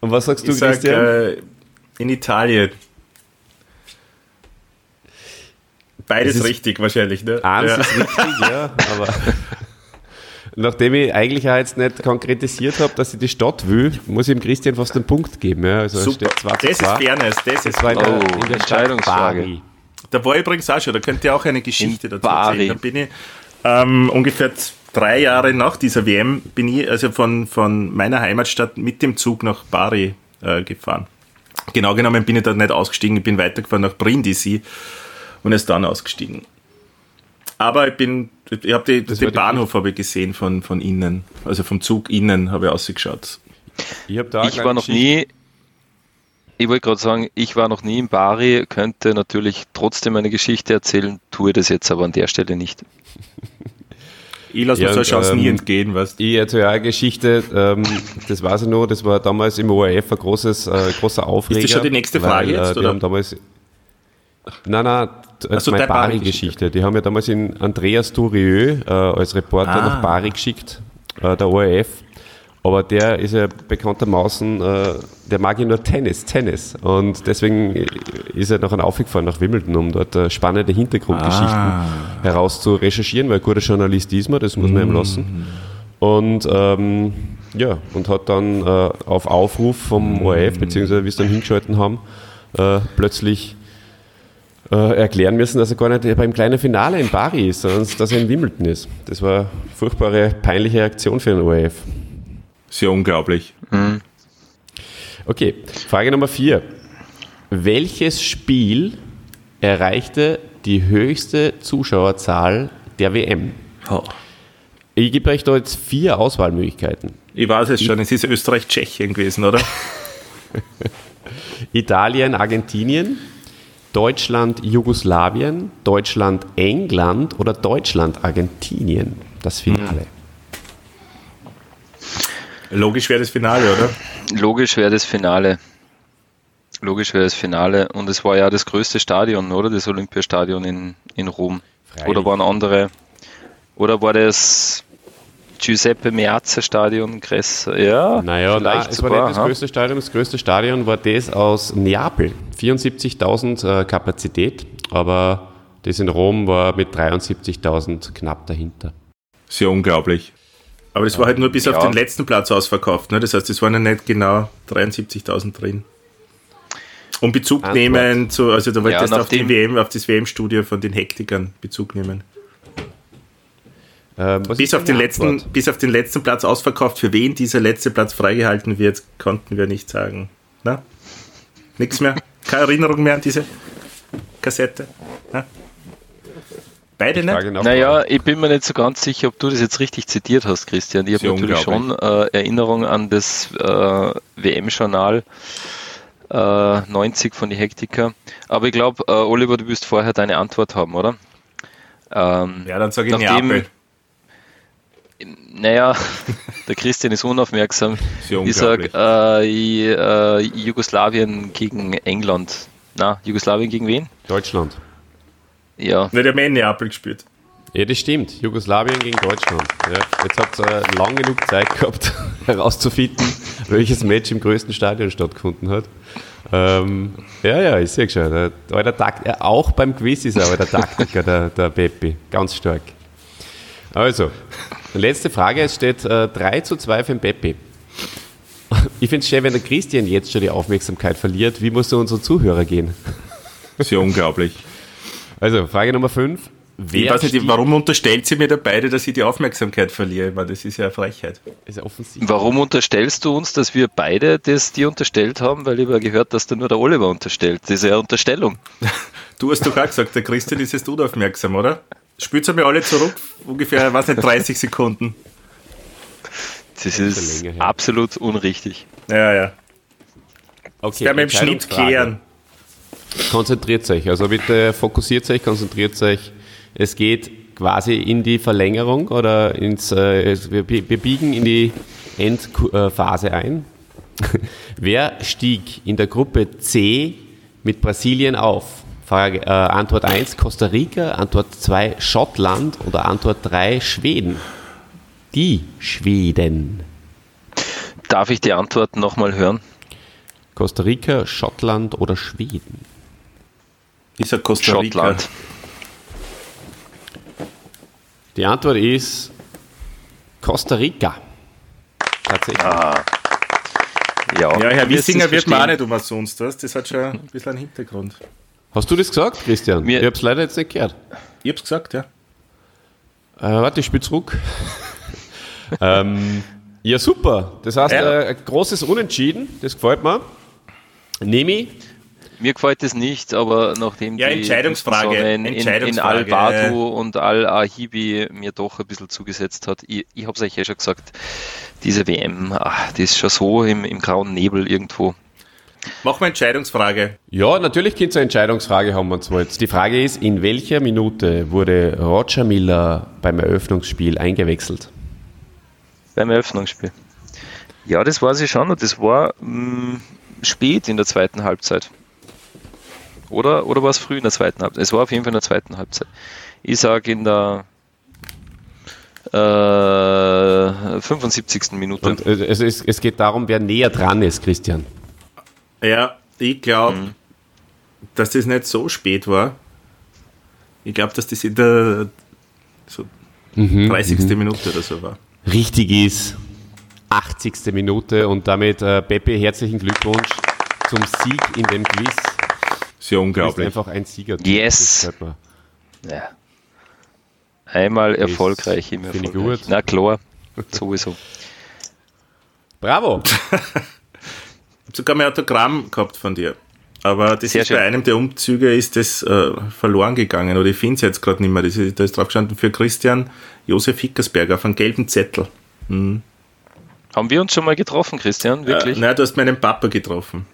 und was sagst du, Ich sag, Christian? äh, in Italien. Beides ist- richtig wahrscheinlich, ne? Eins Ja. ist richtig, ja, aber nachdem ich eigentlich auch jetzt nicht konkretisiert habe, dass ich die Stadt will, muss ich dem Christian fast einen Punkt geben. Ja. Also Super. steht 2 zu Das ist 2. Fairness. Das ist Das war in der, Oh, in der Stadt Entscheidungsfrage. Bari. Da war ich übrigens auch schon, da könnt ihr auch eine Geschichte In dazu Bari. erzählen. Da bin ich ähm, ungefähr drei Jahre nach dieser WM bin ich also von, von meiner Heimatstadt mit dem Zug nach Bari äh, gefahren. Genau genommen bin ich da nicht ausgestiegen, ich bin weitergefahren nach Brindisi und erst dann ausgestiegen. Aber ich bin, ich habe den die Bahnhof habe ich gesehen von, von innen, also vom Zug innen habe ich ausgeschaut. Ich, hab da Ich war noch nie, ich wollte gerade sagen, ich war noch nie in Bari, könnte natürlich trotzdem eine Geschichte erzählen, tue das jetzt aber an der Stelle nicht. Ich lasse Ja, mir so eine und, Chance nie ähm, entgehen, weißt Ich erzähle auch eine Geschichte, ähm, das weiß ich noch, das war damals im ORF ein großes, äh, großer Aufreger. schon die nächste Frage weil, jetzt, Äh, die oder? haben damals, nein, nein, Ach so, meine Bari-Geschichte. Die haben ja damals in Andreas Tourieux äh, als Reporter Ah. nach Bari geschickt, äh, der ORF. Aber der ist ja bekanntermaßen, äh, der mag ja nur Tennis, Tennis. Und deswegen ist er nachher aufgefahren nach Wimbledon, um dort äh, spannende Hintergrundgeschichten Ah. heraus zu recherchieren, weil ein guter Journalist ist man, das muss man ihm lassen. Und ähm, ja, und hat dann äh, auf Aufruf vom ORF, beziehungsweise wie sie dann hingeschalten haben, äh, plötzlich äh, erklären müssen, dass er gar nicht beim kleinen Finale in Bari ist, sondern dass er in Wimbledon ist. Das war eine furchtbare, peinliche Reaktion für den ORF. Sehr unglaublich. Okay, Frage Nummer vier. Welches Spiel erreichte die höchste Zuschauerzahl der WM? Ich gebe euch da jetzt vier Auswahlmöglichkeiten. Ich weiß es schon, es ist Österreich-Tschechien gewesen, oder? Italien, Argentinien, Deutschland, Jugoslawien, Deutschland, England oder Deutschland, Argentinien. Das Finale. Logisch wäre das Finale, oder? Logisch wäre das Finale. Logisch wäre das Finale. Und es war ja das größte Stadion, oder? Das Olympiastadion in, in Rom. Freilich. Oder waren andere, oder war das Giuseppe Meazza Stadion größer? Ja, Naja, nein, vielleicht es war nicht das größte Stadion. Das größte Stadion war das aus Neapel. 74.000 äh, Kapazität, aber das in Rom war mit 73.000 knapp dahinter. Sehr unglaublich. Aber das war halt nur bis auf Ja. den letzten Platz ausverkauft. Ne? Das heißt, es waren ja nicht genau 73.000 drin. Um Bezug Antwort. nehmen zu, also du wolltest Ja, auf die nachdem- WM, auf das WM-Studio von den Hektikern Bezug nehmen. Ähm, Bis auf, den letzten, Antwort? bis auf den letzten Platz ausverkauft. Für wen dieser letzte Platz freigehalten wird, konnten wir nicht sagen. Na? Nichts mehr? Keine Erinnerung mehr an diese Kassette? Na? Beide nicht? Frage nach- Naja, ich bin mir nicht so ganz sicher, ob du das jetzt richtig zitiert hast, Christian. Ich habe natürlich schon äh, Erinnerung an das äh, WM-Journal äh, 90 von die Hektiker. Aber ich glaube, äh, Oliver, du wirst vorher deine Antwort haben, oder? Ähm, ja, dann sage ich nachdem, Neapel. Naja, der Christian ist unaufmerksam. Ist ich sage äh, äh, Jugoslawien gegen England. Na, Jugoslawien gegen wen? Deutschland. Ja. Ne, der hat Neapel gespielt. Ja, das stimmt. Jugoslawien gegen Deutschland. Ja, jetzt habt ihr äh, lang genug Zeit gehabt, herauszufinden, welches Match im größten Stadion stattgefunden hat. Ähm, ja, ja, ich sehe schon. Der, der Takt, ja, auch beim Quiz ist er aber der Taktiker, der, der Peppi. Ganz stark. Also, letzte Frage. Es steht äh, 3 zu 2 für den Peppi. Ich finde es schön, wenn der Christian jetzt schon die Aufmerksamkeit verliert. Wie muss so unsere Zuhörer gehen? Sehr unglaublich. Also, Frage Nummer 5. Wer ich weiß nicht, warum unterstellt sie mir da beide, dass ich die Aufmerksamkeit verliere? Ich meine, das ist ja eine Frechheit. Ist ja offensichtlich. Warum unterstellst du uns, dass wir beide das dir unterstellt haben? Weil ich habe gehört, dass da nur der Oliver unterstellt. Das ist ja eine Unterstellung. Du hast doch auch gesagt, der Christian ist jetzt unaufmerksam, oder? Spült mir alle zurück, ungefähr, was nicht, 30 Sekunden. Das ist absolut unrichtig. Ja, ja. Okay, das werden wir im Schnitt klären. Konzentriert euch, also bitte fokussiert euch, konzentriert euch es geht quasi in die Verlängerung oder ins, äh, wir, wir biegen in die Endphase ein. Wer stieg in der Gruppe C mit Brasilien auf? Frage, äh, Antwort 1 Costa Rica, Antwort 2 Schottland oder Antwort 3 Schweden? Die Schweden. Darf ich die Antwort nochmal hören? Costa Rica, Schottland oder Schweden? Ist ja Costa Rica. Schottland. Die Antwort ist Costa Rica. Tatsächlich. Ah. Ja, ja, Herr Wissinger wird man auch nicht umsonst, was? Das hat schon ein bisschen einen Hintergrund. Hast du das gesagt, Christian? Mir ich habe es leider jetzt nicht gehört. Ich habe es gesagt, ja. Äh, warte, ich spiele zurück. ähm, ja, super. Das heißt, ja. äh, ein großes Unentschieden, das gefällt mir. Nehme ich. Mir gefällt es nicht, aber nachdem ja, die Entscheidungsfrage, in, Entscheidungsfrage. in Al-Badu und Al-Ahibi mir doch ein bisschen zugesetzt hat, ich, ich habe es euch ja schon gesagt, diese WM, ach, die ist schon so im, im grauen Nebel irgendwo. Machen wir Entscheidungsfrage. Ja, natürlich gibt es eine Entscheidungsfrage, haben wir zwar jetzt. Die Frage ist, in welcher Minute wurde Roger Miller beim Eröffnungsspiel eingewechselt? Beim Eröffnungsspiel. Ja, das weiß ich schon und das war mh, mm, spät in der zweiten Halbzeit. Oder, oder war es früh in der zweiten Halbzeit? Es war auf jeden Fall in der zweiten Halbzeit. Ich sage in der äh, 75. Minute. Und äh, es, es geht darum, wer näher dran ist, Christian. Ja, ich glaube, mhm. dass das nicht so spät war. Ich glaube, dass das in der so mhm, 30. Mhm. Minute oder so war. Richtig ist 80. Minute und damit äh, Pepe, herzlichen Glückwunsch zum Sieg in dem Quiz. Sehr unglaublich. einfach ein Sieger. Yes. Ja. Einmal erfolgreich, immer erfolgreich. Gut. Na klar, sowieso. Bravo. ich habe sogar mein Autogramm gehabt von dir. Aber das Sehr ist schön. bei einem der Umzüge ist das äh, verloren gegangen oder ich finde es jetzt gerade nicht mehr. Das ist, da ist drauf gestanden für Christian Josef Hickersberger auf einem gelben Zettel. Mhm. Haben wir uns schon mal getroffen, Christian? Wirklich? Äh, nein, du hast meinen Papa getroffen.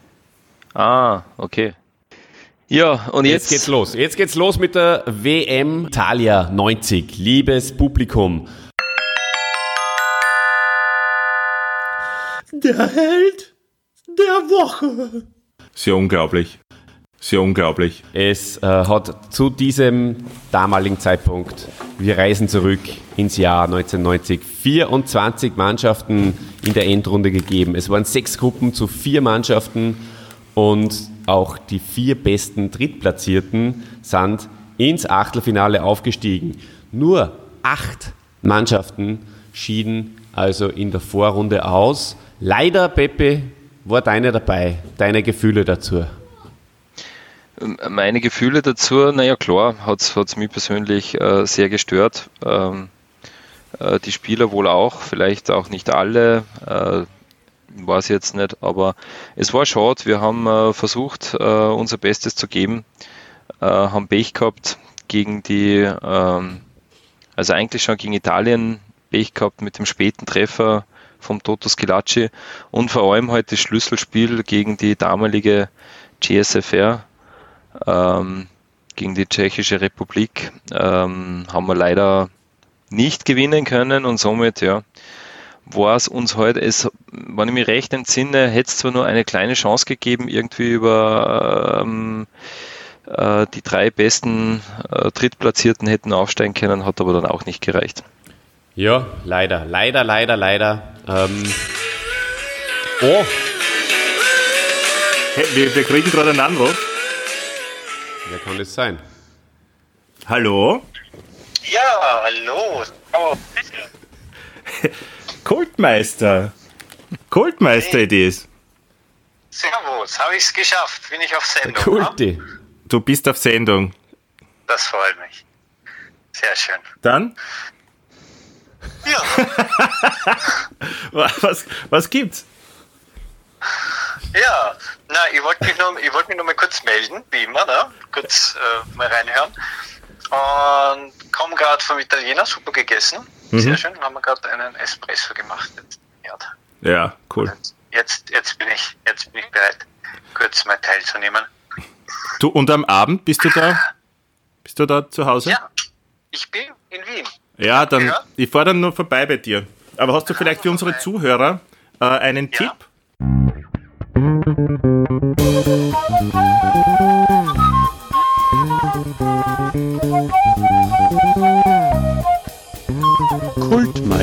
Ah, okay. Ja, und jetzt, jetzt geht's los. Jetzt geht's los mit der WM Italia 90. Liebes Publikum. Der Held der Woche. Sehr unglaublich. Sehr unglaublich. Es äh, hat zu diesem damaligen Zeitpunkt, wir reisen zurück ins Jahr 1990, 24 Mannschaften in der Endrunde gegeben. Es waren sechs Gruppen zu vier Mannschaften und auch die vier besten Drittplatzierten sind ins Achtelfinale aufgestiegen. Nur acht Mannschaften schieden also in der Vorrunde aus. Leider, Pepe, war deine dabei. Deine Gefühle dazu? Meine Gefühle dazu, naja klar, hat es mich persönlich äh, sehr gestört. Ähm, äh, die Spieler wohl auch, vielleicht auch nicht alle. Äh, weiß jetzt nicht, aber es war schade. Wir haben äh, versucht, äh, unser Bestes zu geben, äh, haben Pech gehabt gegen die, ähm, also eigentlich schon gegen Italien Pech gehabt mit dem späten Treffer vom Toto Schilacci und vor allem heute halt das Schlüsselspiel gegen die damalige GSFR. Ähm, gegen die Tschechische Republik. Ähm, haben wir leider nicht gewinnen können und somit, ja, war es uns heute, es, wenn ich mich recht entsinne, hätte es zwar nur eine kleine Chance gegeben, irgendwie über ähm, äh, die drei besten äh, Drittplatzierten hätten aufsteigen können, hat aber dann auch nicht gereicht. Ja, leider, leider, leider, leider. Ähm, oh, Hey, wir, wir kriegen gerade einen Anruf. wer kann das sein? Hallo? Ja, hallo. Oh, Kultmeister. Kultmeister it is. servus, habe ich es geschafft. Bin ich auf Sendung. Kulti. Du bist auf Sendung. Das freut mich. Sehr schön. Dann? Ja, Was, was gibt's? ja. Na, ich wollte mich, nur- ich wollt mich nur mal kurz melden, wie immer, ne? kurz äh, mal reinhören. Und komme gerade vom Italiener, super gegessen. Sehr schön. Haben wir gerade einen Espresso gemacht. Jetzt, ja. Ja, cool. jetzt, jetzt, bin ich, jetzt bin ich bereit, kurz mal teilzunehmen. Du, und am Abend bist du da? Bist du da zu Hause? Ja, ich bin in Wien. Ja, dann, Ja. ich fahre dann nur vorbei bei dir. Aber hast du vielleicht für unsere Zuhörer äh, einen Ja. Tipp?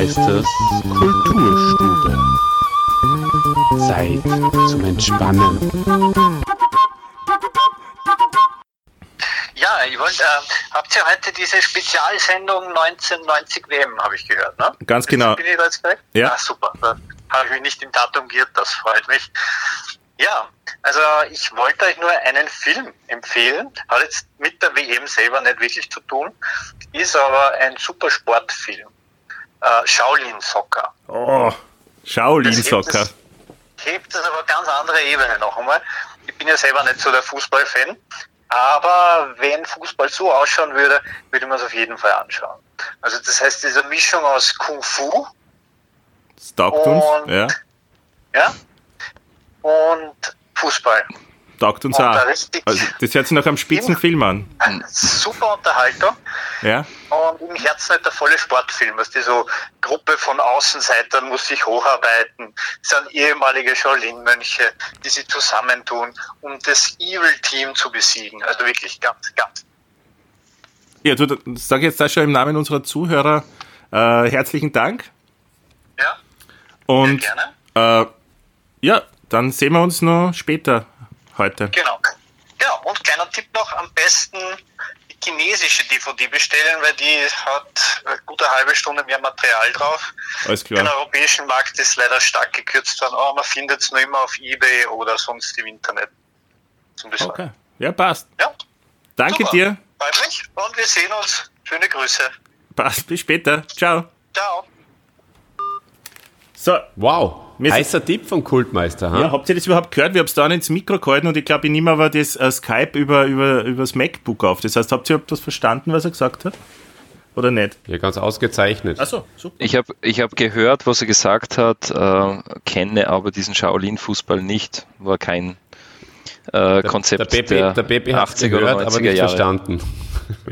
Kultmeisters Kulturstube. Zeit zum Entspannen. Ja, ich wollte, äh, habt ihr heute diese Spezialsendung 1990 WM, habe ich gehört, ne? Ganz genau. Bin ich da jetzt korrekt? Ja. Ah, super. Da habe ich mich nicht im Datum geirrt, das freut mich. Ja, also ich wollte euch nur einen Film empfehlen. Hat jetzt mit der WM selber nicht wirklich zu tun, ist aber ein super Sportfilm. Äh, Shaolin Soccer. Oh, Shaolin Das hebt Soccer. es- hebt es aber ganz andere Ebene noch einmal. Ich bin ja selber nicht so der Fußballfan, aber wenn Fußball so ausschauen würde, würde man es auf jeden Fall anschauen. Also das heißt, diese Mischung aus Kung Fu, Das uns. Und- Ja, ja, und Fußball. Taugt uns auch. richtig- Also, das hört sich nach einem Spitzenfilm an. Super Unterhaltung Ja, und im Herzen halt der volle Sportfilm. Was die so Gruppe von Außenseitern muss sich hocharbeiten, das sind ehemalige Shaolin-Mönche, die sich zusammentun, um das Evil-Team zu besiegen. Also wirklich ganz, ganz. ja du, ich jetzt da schon im Namen unserer Zuhörer äh, herzlichen Dank. Ja, Und gerne. äh, ja, dann sehen wir uns noch später heute. Genau. Ja, und kleiner Tipp noch, am besten die chinesische DVD bestellen, weil die hat eine gute halbe Stunde mehr Material drauf. Alles Den klar. europäischen Markt ist leider stark gekürzt worden, aber man findet es nur immer auf Ebay oder sonst im Internet. Zum. Okay. Ja, passt. Ja, Danke Super. dir. freut mich und wir sehen uns. Schöne Grüße. Passt. Bis später. Ciao. Ciao. So, Wow, Heißer Tipp vom Kultmeister. Ha? Ja, habt ihr das überhaupt gehört? Wir haben es da ins Mikro gehalten und ich glaube, ich nehme aber das äh, Skype über, über, über das MacBook auf. Das heißt, habt ihr überhaupt was verstanden, was er gesagt hat? Oder nicht? ja, ganz ausgezeichnet. Achso, super. Ich habe ich hab gehört, was er gesagt hat, äh, kenne aber diesen Shaolin-Fußball nicht, war kein äh, Konzept der Pepe, der Pepe hat 80er gehört, oder 90er aber nicht Jahre. verstanden.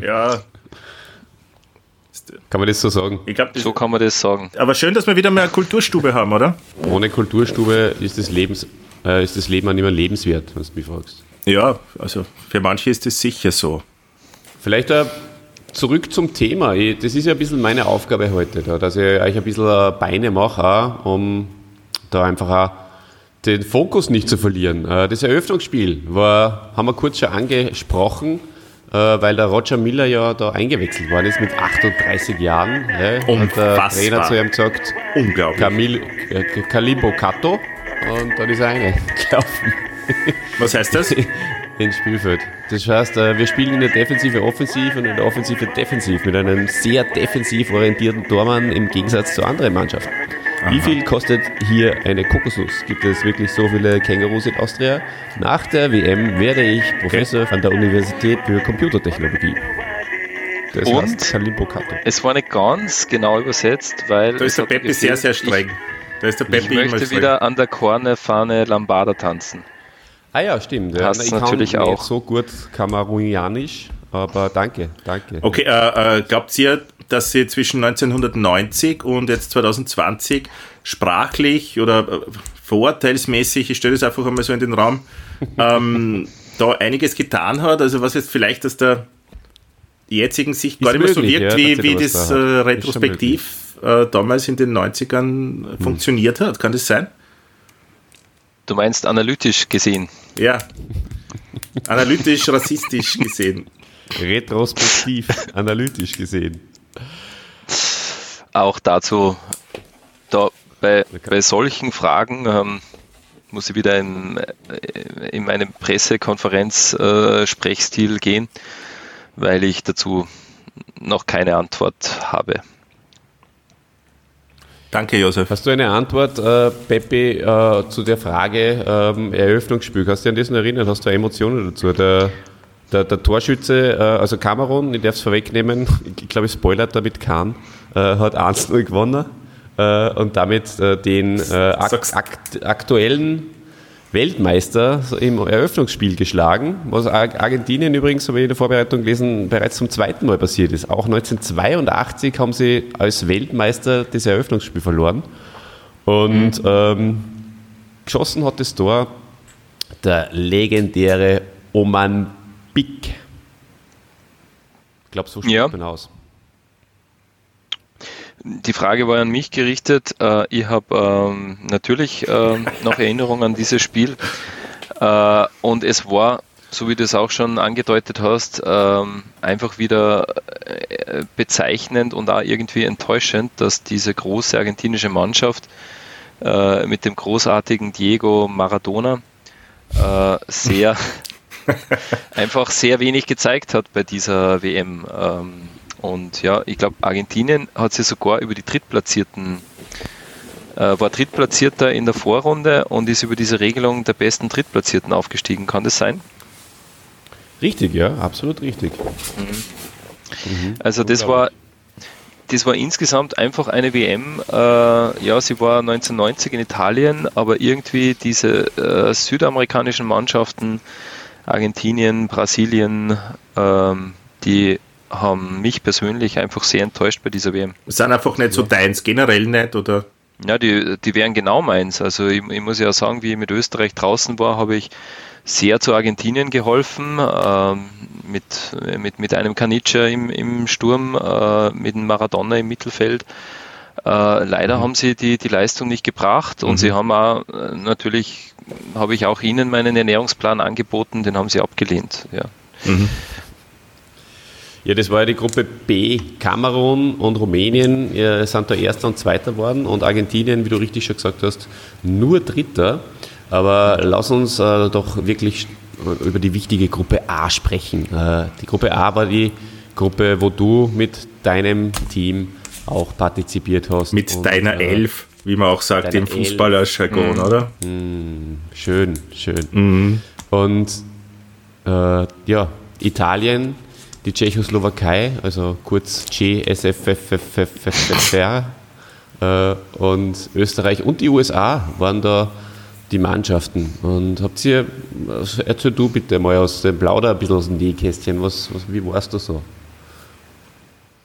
Ja, Kann man das so sagen? ich glaube, So kann man das sagen. aber schön, dass wir wieder mal eine Kulturstube haben, oder? Ohne Kulturstube ist das, Lebens, äh, ist das Leben auch nicht mehr lebenswert, wenn du mich fragst. Ja, also für manche ist es sicher so. Vielleicht äh, zurück zum Thema. Ich, das ist ja ein bisschen meine Aufgabe heute, da, dass ich euch ein bisschen Beine mache, auch, um da einfach auch den Fokus nicht zu verlieren. Äh, Das Eröffnungsspiel war, haben wir kurz schon angesprochen, weil der Roger Miller ja da eingewechselt worden ist mit 38 Jahren. Ja, hat der. Trainer zu ihm gesagt, Unglaublich. Camil, äh, Cato und dann ist er reingelaufen Was heißt das? ins Spielfeld. Das heißt, äh, wir spielen in der Defensive offensiv und in der Offensive defensiv mit einem sehr defensiv orientierten Tormann im Gegensatz zu anderen Mannschaften. Wie viel kostet hier eine Kokosnuss? Gibt es wirklich so viele Kängurus in Austria? Nach der WM werde ich Professor an der Universität für Computertechnologie. Das Und? heißt Kalimbo. Es war nicht ganz genau übersetzt, weil Da ist der Peppi sehr, gefehlt. sehr streng. Da ist der Ich, ich Peppi immer möchte streng. wieder an der Korne Fahne Lambada tanzen. Ah ja, stimmt. Ja. Hast ich natürlich kann auch. so gut Kamerunianisch, aber danke, danke. Okay, äh, äh, glaubt ihr, dass sie zwischen 1990 und jetzt 2020 sprachlich oder äh, vorurteilsmäßig, ich stelle das einfach einmal so in den Raum, ähm, da einiges getan hat? Also was jetzt vielleicht aus der jetzigen Sicht gar nicht mehr so wirkt, ja, wie, wie das da äh, retrospektiv äh, damals in den 90ern äh, funktioniert hat. Kann das sein? Du meinst analytisch gesehen. Ja. Analytisch, rassistisch gesehen. Retrospektiv, analytisch gesehen. Auch dazu, da bei, bei solchen Fragen ähm, muss ich wieder in, äh, in meinem Pressekonferenz-Sprechstil gehen, weil ich dazu noch keine Antwort habe. Danke, Josef. Hast du eine Antwort, äh, Peppi, äh, zu der Frage ähm, Eröffnungsspiel? Kannst du dich an das noch erinnern? Hast du Emotionen dazu? Der, der, der Torschütze, äh, also Kamerun, ich darf es vorwegnehmen, ich glaube, ich spoilert damit kann, äh, hat 1-0 gewonnen äh, und damit den ak akt aktuellen Weltmeister im Eröffnungsspiel geschlagen, was Ar- Argentinien übrigens, habe ich in der Vorbereitung gelesen, bereits zum zweiten Mal passiert ist. Auch 1982 haben sie als Weltmeister das Eröffnungsspiel verloren. Und ähm, geschossen hat das Tor der legendäre Oman Bik. Ich glaube, so spricht Ja. man aus. Die Frage war an mich gerichtet. Äh, Ich habe ähm, natürlich ähm, noch Erinnerungen an dieses Spiel. Äh, Und es war, so wie du es auch schon angedeutet hast, ähm, einfach wieder äh, bezeichnend und auch irgendwie enttäuschend, dass diese große argentinische Mannschaft mit dem großartigen Diego Maradona sehr einfach sehr wenig gezeigt hat bei dieser WM. Ähm, Und ja, ich glaube, Argentinien hat sich sogar über die Drittplatzierten, äh, war Drittplatzierter in der Vorrunde und ist über diese Regelung der besten Drittplatzierten aufgestiegen. Kann das sein? Richtig, ja, absolut richtig. Also das war, das war insgesamt einfach eine WM. Äh, ja, sie war 1990 in Italien, aber irgendwie diese äh, südamerikanischen Mannschaften, Argentinien, Brasilien, ähm, die haben mich persönlich einfach sehr enttäuscht bei dieser WM. Sind einfach nicht so deins, generell nicht, oder? Ja, die, die wären genau meins. Also ich, ich muss ja sagen, wie ich mit Österreich draußen war, habe ich sehr zu Argentinien geholfen, ähm, mit, mit, mit einem Caniche im, im Sturm, äh, mit einem Maradona im Mittelfeld. Äh, leider haben sie die, die Leistung nicht gebracht und sie haben auch, äh, natürlich habe ich auch ihnen meinen Ernährungsplan angeboten, den haben sie abgelehnt. Ja. Ja, das war ja die Gruppe B. Kamerun und Rumänien äh, sind da Erster und Zweiter geworden und Argentinien, wie du richtig schon gesagt hast, nur Dritter. Aber lass uns äh, doch wirklich über die wichtige Gruppe A sprechen. Äh, die Gruppe A war die Gruppe, wo du mit deinem Team auch partizipiert hast. Mit Und, deiner äh, Elf, wie man auch sagt im Fußballerjargon, oder? Schön, schön. Und äh, ja, Italien, die Tschechoslowakei, also kurz GSFFFFFR äh, und Österreich und die USA waren da die Mannschaften. Und habt ihr, also erzähl du bitte mal aus dem Plauder ein bisschen aus dem Nähkästchen, was, was, wie warst du so?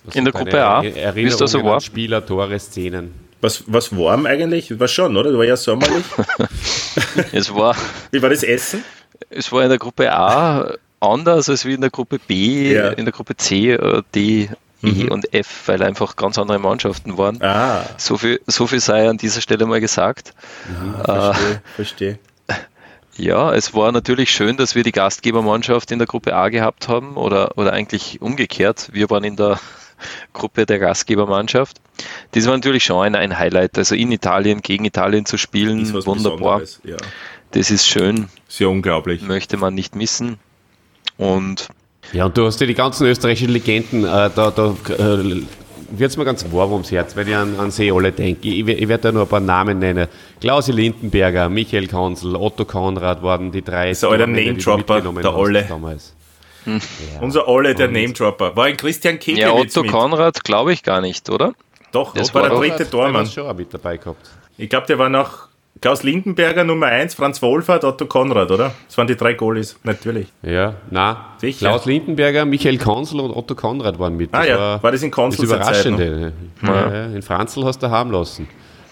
Was In der Gruppe A? Erinnerungen Wie es da so an war? Spieler, Tore, Szenen. Was, was warm eigentlich? War schon, oder? War ja sommerlich. Es war Wie war das Essen? Es war in der Gruppe A anders als wie in der Gruppe B, Ja. in der Gruppe C, äh, D, E und F, weil einfach ganz andere Mannschaften waren. Ah, So viel, so viel sei an dieser Stelle mal gesagt. verstehe, verstehe. Ja, es war natürlich schön, dass wir die Gastgebermannschaft in der Gruppe A gehabt haben oder, oder eigentlich umgekehrt. Wir waren in der Gruppe der Gastgebermannschaft. Das war natürlich schon ein, ein Highlight. Also in Italien gegen Italien zu spielen, Ist wunderbar. Ja. Das ist schön, Sehr unglaublich. möchte man nicht missen. Und Ja, und du hast ja die ganzen österreichischen Legenden, äh, da, da äh, wird es mir ganz warm ums Herz, wenn ich an, an sie alle denke. Ich, ich werde da nur ein paar Namen nennen. Klausi Lindenberger, Michael Konzel, Otto Konrad waren die drei. Namen, die du Name-Dropper, der hast Damals. Unser Olle, der Name-Dropper. War ein Christian ja, Kekelwitz Otto mit. Konrad glaube ich gar nicht, oder? Doch, Das das war war der dritte Der war Tormann. schon auch mit dabei gehabt. Ich glaube, der war noch Klaus Lindenberger Nummer 1, Franz Wohlfahrt, Otto Konrad, oder? Das waren die drei Goalies, natürlich. Ja, na, Sicher. Klaus Lindenberger, Michael Konzel und Otto Konrad waren mit. Ah ja, war das in das zur Zeit noch? Überraschende. Ja. Ja, in Franzl hast du haben lassen.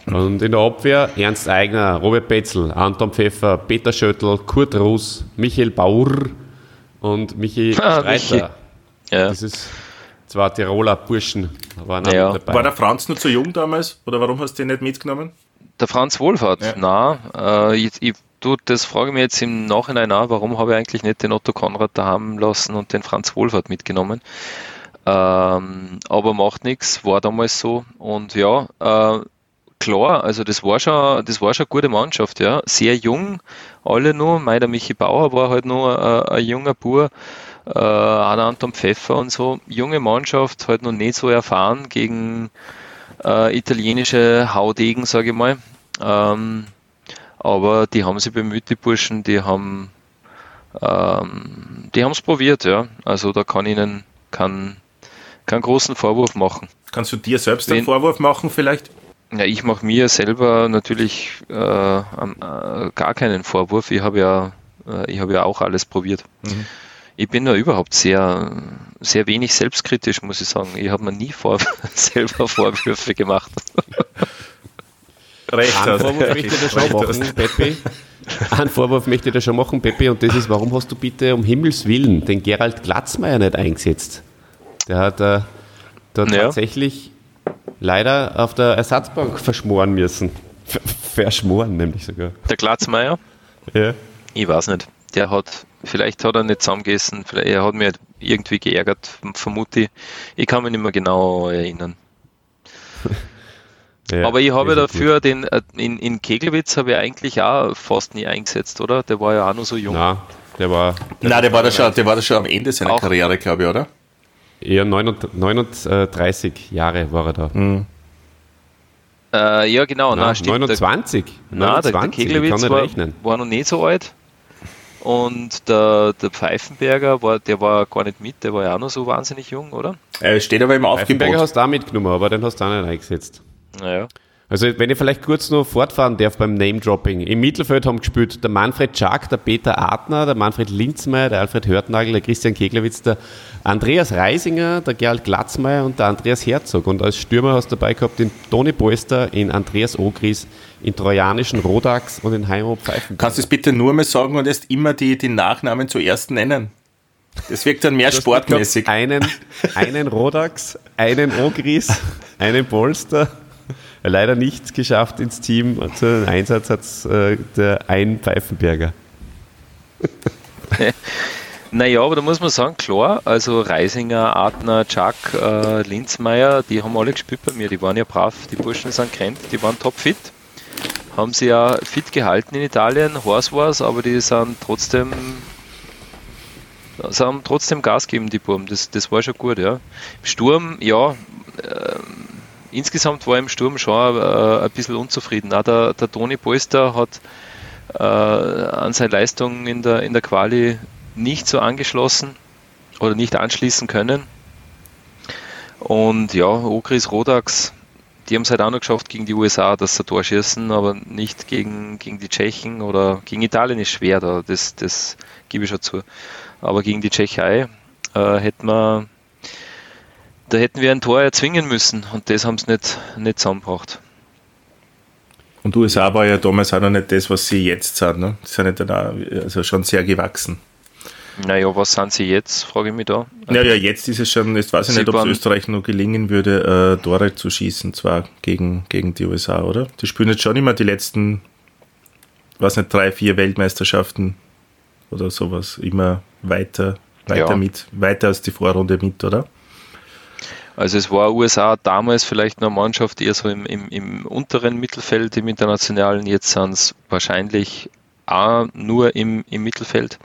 Und in der Abwehr Ernst Eigner, Robert Betzel, Anton Pfeffer, Peter Schöttl, Kurt Ruß, Michael Baur und Michi Ah, Streiter. Michi. Ja. Das ist zwei Tiroler Burschen waren auch Ja. dabei. War der Franz nur zu jung damals? Oder warum hast du ihn nicht mitgenommen? Der Franz Wohlfahrt, Ja. na, äh, ich, ich, du, das frage ich mich jetzt im Nachhinein auch, warum habe ich eigentlich nicht den Otto Konrad daheim lassen und den Franz Wohlfahrt mitgenommen. Ähm, aber macht nichts, war damals so. Und ja, äh, klar, also das war schon, das war schon eine gute Mannschaft, ja. Sehr jung, alle nur. Mei, der Michi Bauer war halt nur äh, ein junger Bur. Äh, der Anton Pfeffer und so. Junge Mannschaft, halt noch nicht so erfahren gegen äh, italienische Haudegen, sage ich mal. Ähm, aber die haben sich bemüht, die Burschen, die haben ähm, die haben es probiert, ja. Also da kann ich ihnen keinen keinen großen Vorwurf machen. Kannst du dir selbst einen Wen- Vorwurf machen vielleicht? Ja, ich mache mir selber natürlich äh, äh, gar keinen Vorwurf. Ich habe ja, äh, ich habe ja auch alles probiert. Ich bin da überhaupt sehr, sehr wenig selbstkritisch, muss ich sagen. Ich habe mir nie vor selber Vorwürfe gemacht. Recht Einen hast. Vorwurf möchte ich dir schon machen, Peppi. Einen Vorwurf möchte ich dir schon machen, Peppi, und das ist, warum hast du bitte um Himmels Willen den Gerald Glatzmeier nicht eingesetzt? Der hat äh, da Ja. tatsächlich leider auf der Ersatzbank verschmoren müssen. Ver verschmoren nämlich sogar. Der Glatzmeier, Ja. ich weiß nicht. Der hat, vielleicht hat er nicht zusammengegessen, vielleicht, er hat mich irgendwie geärgert, vermute ich. Ich kann mich nicht mehr genau erinnern. Ja, Aber ich habe dafür den, äh, in, in Keglewitz habe ich eigentlich auch fast nie eingesetzt, oder? Der war ja auch noch so gut. jung. Nein, der war Nein, der war, da schon, der war da schon am Ende seiner Auch- Karriere, glaube ich, oder? Eher 39 Jahre war er da. Äh, ja, genau. Nein, na, stimmt. 29. Na, der, der 29, ich Keglewitz war, rechnen. war noch nicht so alt. Und der, der Pfeifenberger, war, der war gar nicht mit, der war ja auch noch so wahnsinnig jung, oder? Er steht aber im Aufgebot. hast du auch mitgenommen, aber den hast du auch nicht eingesetzt. Naja. Also, wenn ich vielleicht kurz noch fortfahren darf beim Name-Dropping. Im Mittelfeld haben gespielt der Manfred Schack, der Peter Artner, der Manfred Linzmeier, der Alfred Hörtnagel, der Christian Keglewitz, der Andreas Reisinger, der Gerald Glatzmeier und der Andreas Herzog. Und als Stürmer hast du dabei gehabt den Toni Polster, in Andreas Ogris, in trojanischen Rodax und in Heimo Pfeifen. Kannst du es bitte nur mal sagen und erst immer die, die Nachnamen zuerst nennen? Das wirkt dann mehr Du hast, sportmäßig. Glaub, einen, einen Rodax, einen Ogris, einen Polster. Leider nicht geschafft ins Team. Zu einem Einsatz hat äh, der ein Pfeifenberger. Naja, aber da muss man sagen, klar, also Reisinger, Artner, Chuck, äh, Linzmeier, die haben alle gespielt bei mir, die waren ja brav, die Burschen sind kennt, die waren topfit. Haben sie ja fit gehalten in Italien, Horse war's, aber die sind trotzdem sie haben trotzdem Gas gegeben, die Burm. Das, das war schon gut, ja. Sturm, ja, ähm, insgesamt war im Sturm schon äh, ein bisschen unzufrieden. Auch der, der Toni Polster hat äh, an seine Leistung in der, in der Quali nicht so angeschlossen oder nicht anschließen können. Und ja, Ogris Rodax, die haben es halt auch noch geschafft gegen die USA, dass sie Tor schießen, aber nicht gegen, gegen die Tschechen oder gegen Italien ist schwer, da, das, das gebe ich schon zu. Aber gegen die Tschechei äh, hätten wir, da hätten wir ein Tor erzwingen müssen und das haben sie nicht, nicht zusammengebracht. Und USA war ja damals auch noch nicht das, was sie jetzt sind. Ne? Die sind ja dann also schon sehr gewachsen. Naja, was sind sie jetzt, frage ich mich da. Ja, ja, jetzt ist es schon, jetzt weiß ich Sie nicht, ob es Österreich noch gelingen würde, äh, Tore zu schießen, zwar gegen, gegen die USA, oder? Die spielen jetzt schon immer die letzten, weiß nicht, drei, vier Weltmeisterschaften oder sowas, immer weiter, weiter Ja. mit, weiter als die Vorrunde mit, oder? Also es war USA damals vielleicht noch eine Mannschaft eher so im, im, im unteren Mittelfeld im Internationalen, jetzt sind es wahrscheinlich auch nur im, im Mittelfeld.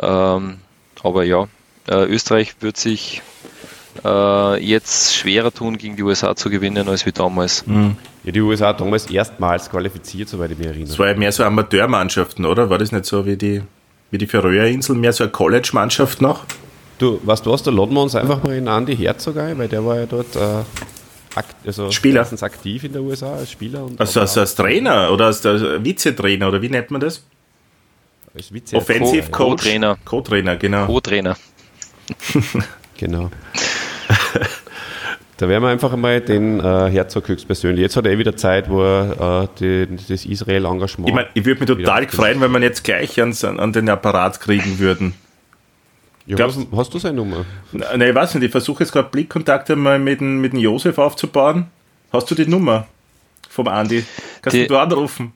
Ähm, aber ja, äh, Österreich wird sich äh, jetzt schwerer tun, gegen die USA zu gewinnen, als wie damals. Ja, die USA hat damals erstmals qualifiziert, soweit ich mich Das erinnere. war ja mehr so Amateurmannschaften, oder? War das nicht so wie die, wie die Färöerinseln, mehr so eine College-Mannschaft noch? Du, weißt du was, da laden wir uns einfach mal in Andi Herzog ein, weil der war ja dort äh, akt, also Spieler. erstens aktiv in der USA als Spieler und Also als, als Trainer oder als, als Vizetrainer oder wie nennt man das? als Vize Offensive Co- Coach. Co-Trainer. Co-Trainer, genau. Co-Trainer. Genau. da werden wir einfach einmal den äh, Herzog höchstpersönlich. Jetzt hat er eh wieder Zeit, wo er äh, die, das Israel-Engagement. Ich meine, ich würde mich total freuen, wenn wir ihn jetzt gleich ans, an den Apparat kriegen würden. Ja, was, hast du seine Nummer? Nein, ich weiß nicht, ich versuche jetzt gerade Blickkontakte mal mit dem, mit dem Josef aufzubauen. Hast du die Nummer vom Andi? Kannst Die- du anrufen?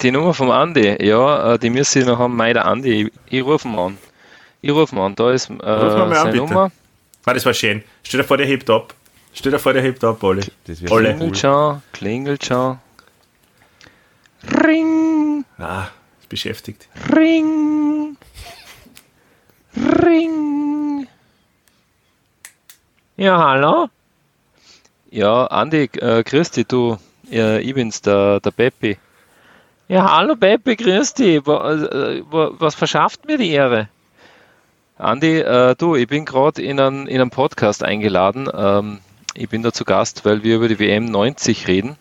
Die Nummer vom Andi, ja, äh, die müsste ich noch haben. Mei, der Andi, ich, ich rufe ihn an. Ich rufe ihn an, da ist äh, mal an, seine bitte. Nummer. Ah, das war schön. Stell dir vor, der hebt ab. Stell dir vor, der hebt ab, Olli. Das cool. Klingelt schon, klingelt schon. Ring, Ah, ist beschäftigt. ring, ring. Ja, hallo? Ja, Andi, äh, dich, du. Ja, ich bin's, der, der Peppi. Ja, hallo dich. Wa- äh, wa- Was verschafft mir die Ehre? Andi, äh, du, ich bin gerade in, einen- in einen Podcast eingeladen. Ähm, ich bin da zu Gast, weil wir über die WM 90 reden.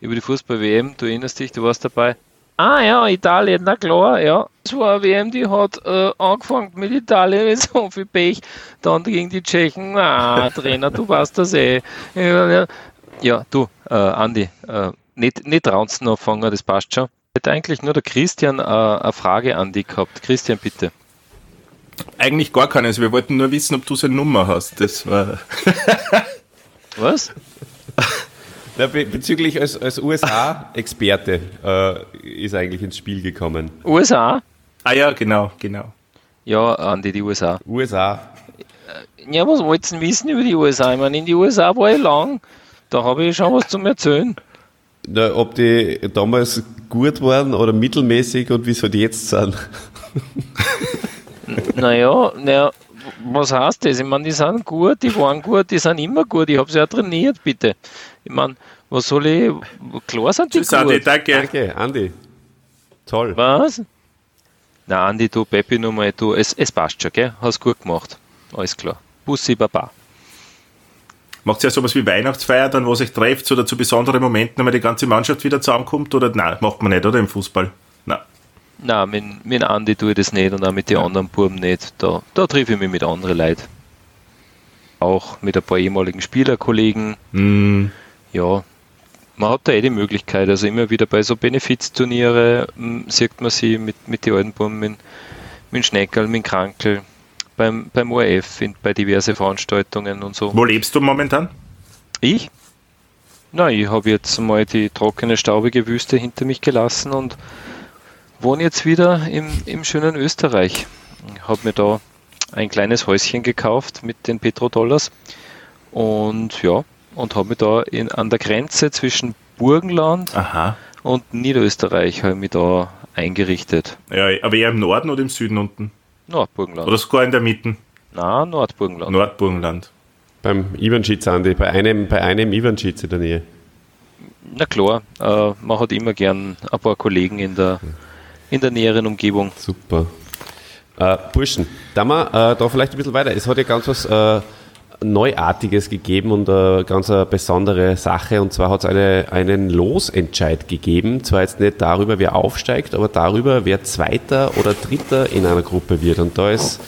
Über die Fußball-WM, du erinnerst dich, du warst dabei. Ah ja, Italien, na klar, ja. Es war eine WM, die hat äh, angefangen mit Italien mit so viel Pech, dann gegen die Tschechen. Ah, Trainer, du weißt das eh. Ja, du, äh, Andi, äh, nicht, nicht raunzen anfangen, das passt schon. Hätte eigentlich nur der Christian äh, eine Frage an dich gehabt. Christian, bitte. Eigentlich gar keines. Wir wollten nur wissen, ob du seine Nummer hast. Das war. Was? Na, be bezüglich als, als USA-Experte äh, ist eigentlich ins Spiel gekommen. USA? Ah ja, genau, genau. Ja, Andi, die USA. USA, Ja, was wolltest du wissen über die USA? Ich meine, in die USA war ich lang. Da habe ich schon was zum Erzählen. na, ob die damals gut waren oder mittelmäßig und wieso die jetzt sind. Naja, naja, was heißt das? Ich meine, die sind gut, die waren gut, die sind immer gut. Ich habe sie ja trainiert, bitte. Ich meine, was soll ich. Klar sind die Tschüss, Andi, gut. danke. Danke, Andi. Toll. Was? Na, Andi, du, Peppi, nochmal, du, es, es passt schon, gell? Hast gut gemacht. Alles klar. Bussi, Baba. Macht ihr ja sowas wie Weihnachtsfeier, dann wo sich trefft oder zu besonderen Momenten, wenn die ganze Mannschaft wieder zusammenkommt? Oder nein, macht man nicht, oder im Fußball? Nein. Mit, mit Andi tue ich das nicht und auch mit den anderen Buben nicht. Da, da treffe ich mich mit anderen Leuten. Auch mit ein paar ehemaligen Spielerkollegen. Mm, Ja, man hat da eh die Möglichkeit. Also immer wieder bei so Benefizturniere m, sieht man sie mit, mit den alten Buben, mit, mit Schneckerl, mit Krankel, beim, beim ORF, in, bei diverse Veranstaltungen und so. wo lebst du momentan? Ich? Na, ich habe jetzt mal die trockene, staubige Wüste hinter mich gelassen und wohne jetzt wieder im, im schönen Österreich. Ich habe mir da ein kleines Häuschen gekauft mit den Petrodollars und ja, und habe mich da in, an der Grenze zwischen Burgenland Aha. und Niederösterreich habe mich da eingerichtet. Ja, aber eher im Norden oder im Süden unten? Nordburgenland. Oder sogar in der Mitte? Na, Nordburgenland. Nordburgenland. Beim Ivanschitz, Andi, bei einem, bei einem Ivanschitz in der Nähe. Na klar, äh, man hat immer gern ein paar Kollegen in der, in der näheren Umgebung. Super. Äh, Burschen, da wir äh, da vielleicht ein bisschen weiter. Es hat ja ganz was äh, Neuartiges gegeben und eine ganz eine besondere Sache. Und zwar hat es eine, einen Losentscheid gegeben. Zwar jetzt nicht darüber, wer aufsteigt, aber darüber, wer Zweiter oder Dritter in einer Gruppe wird. Und da ist,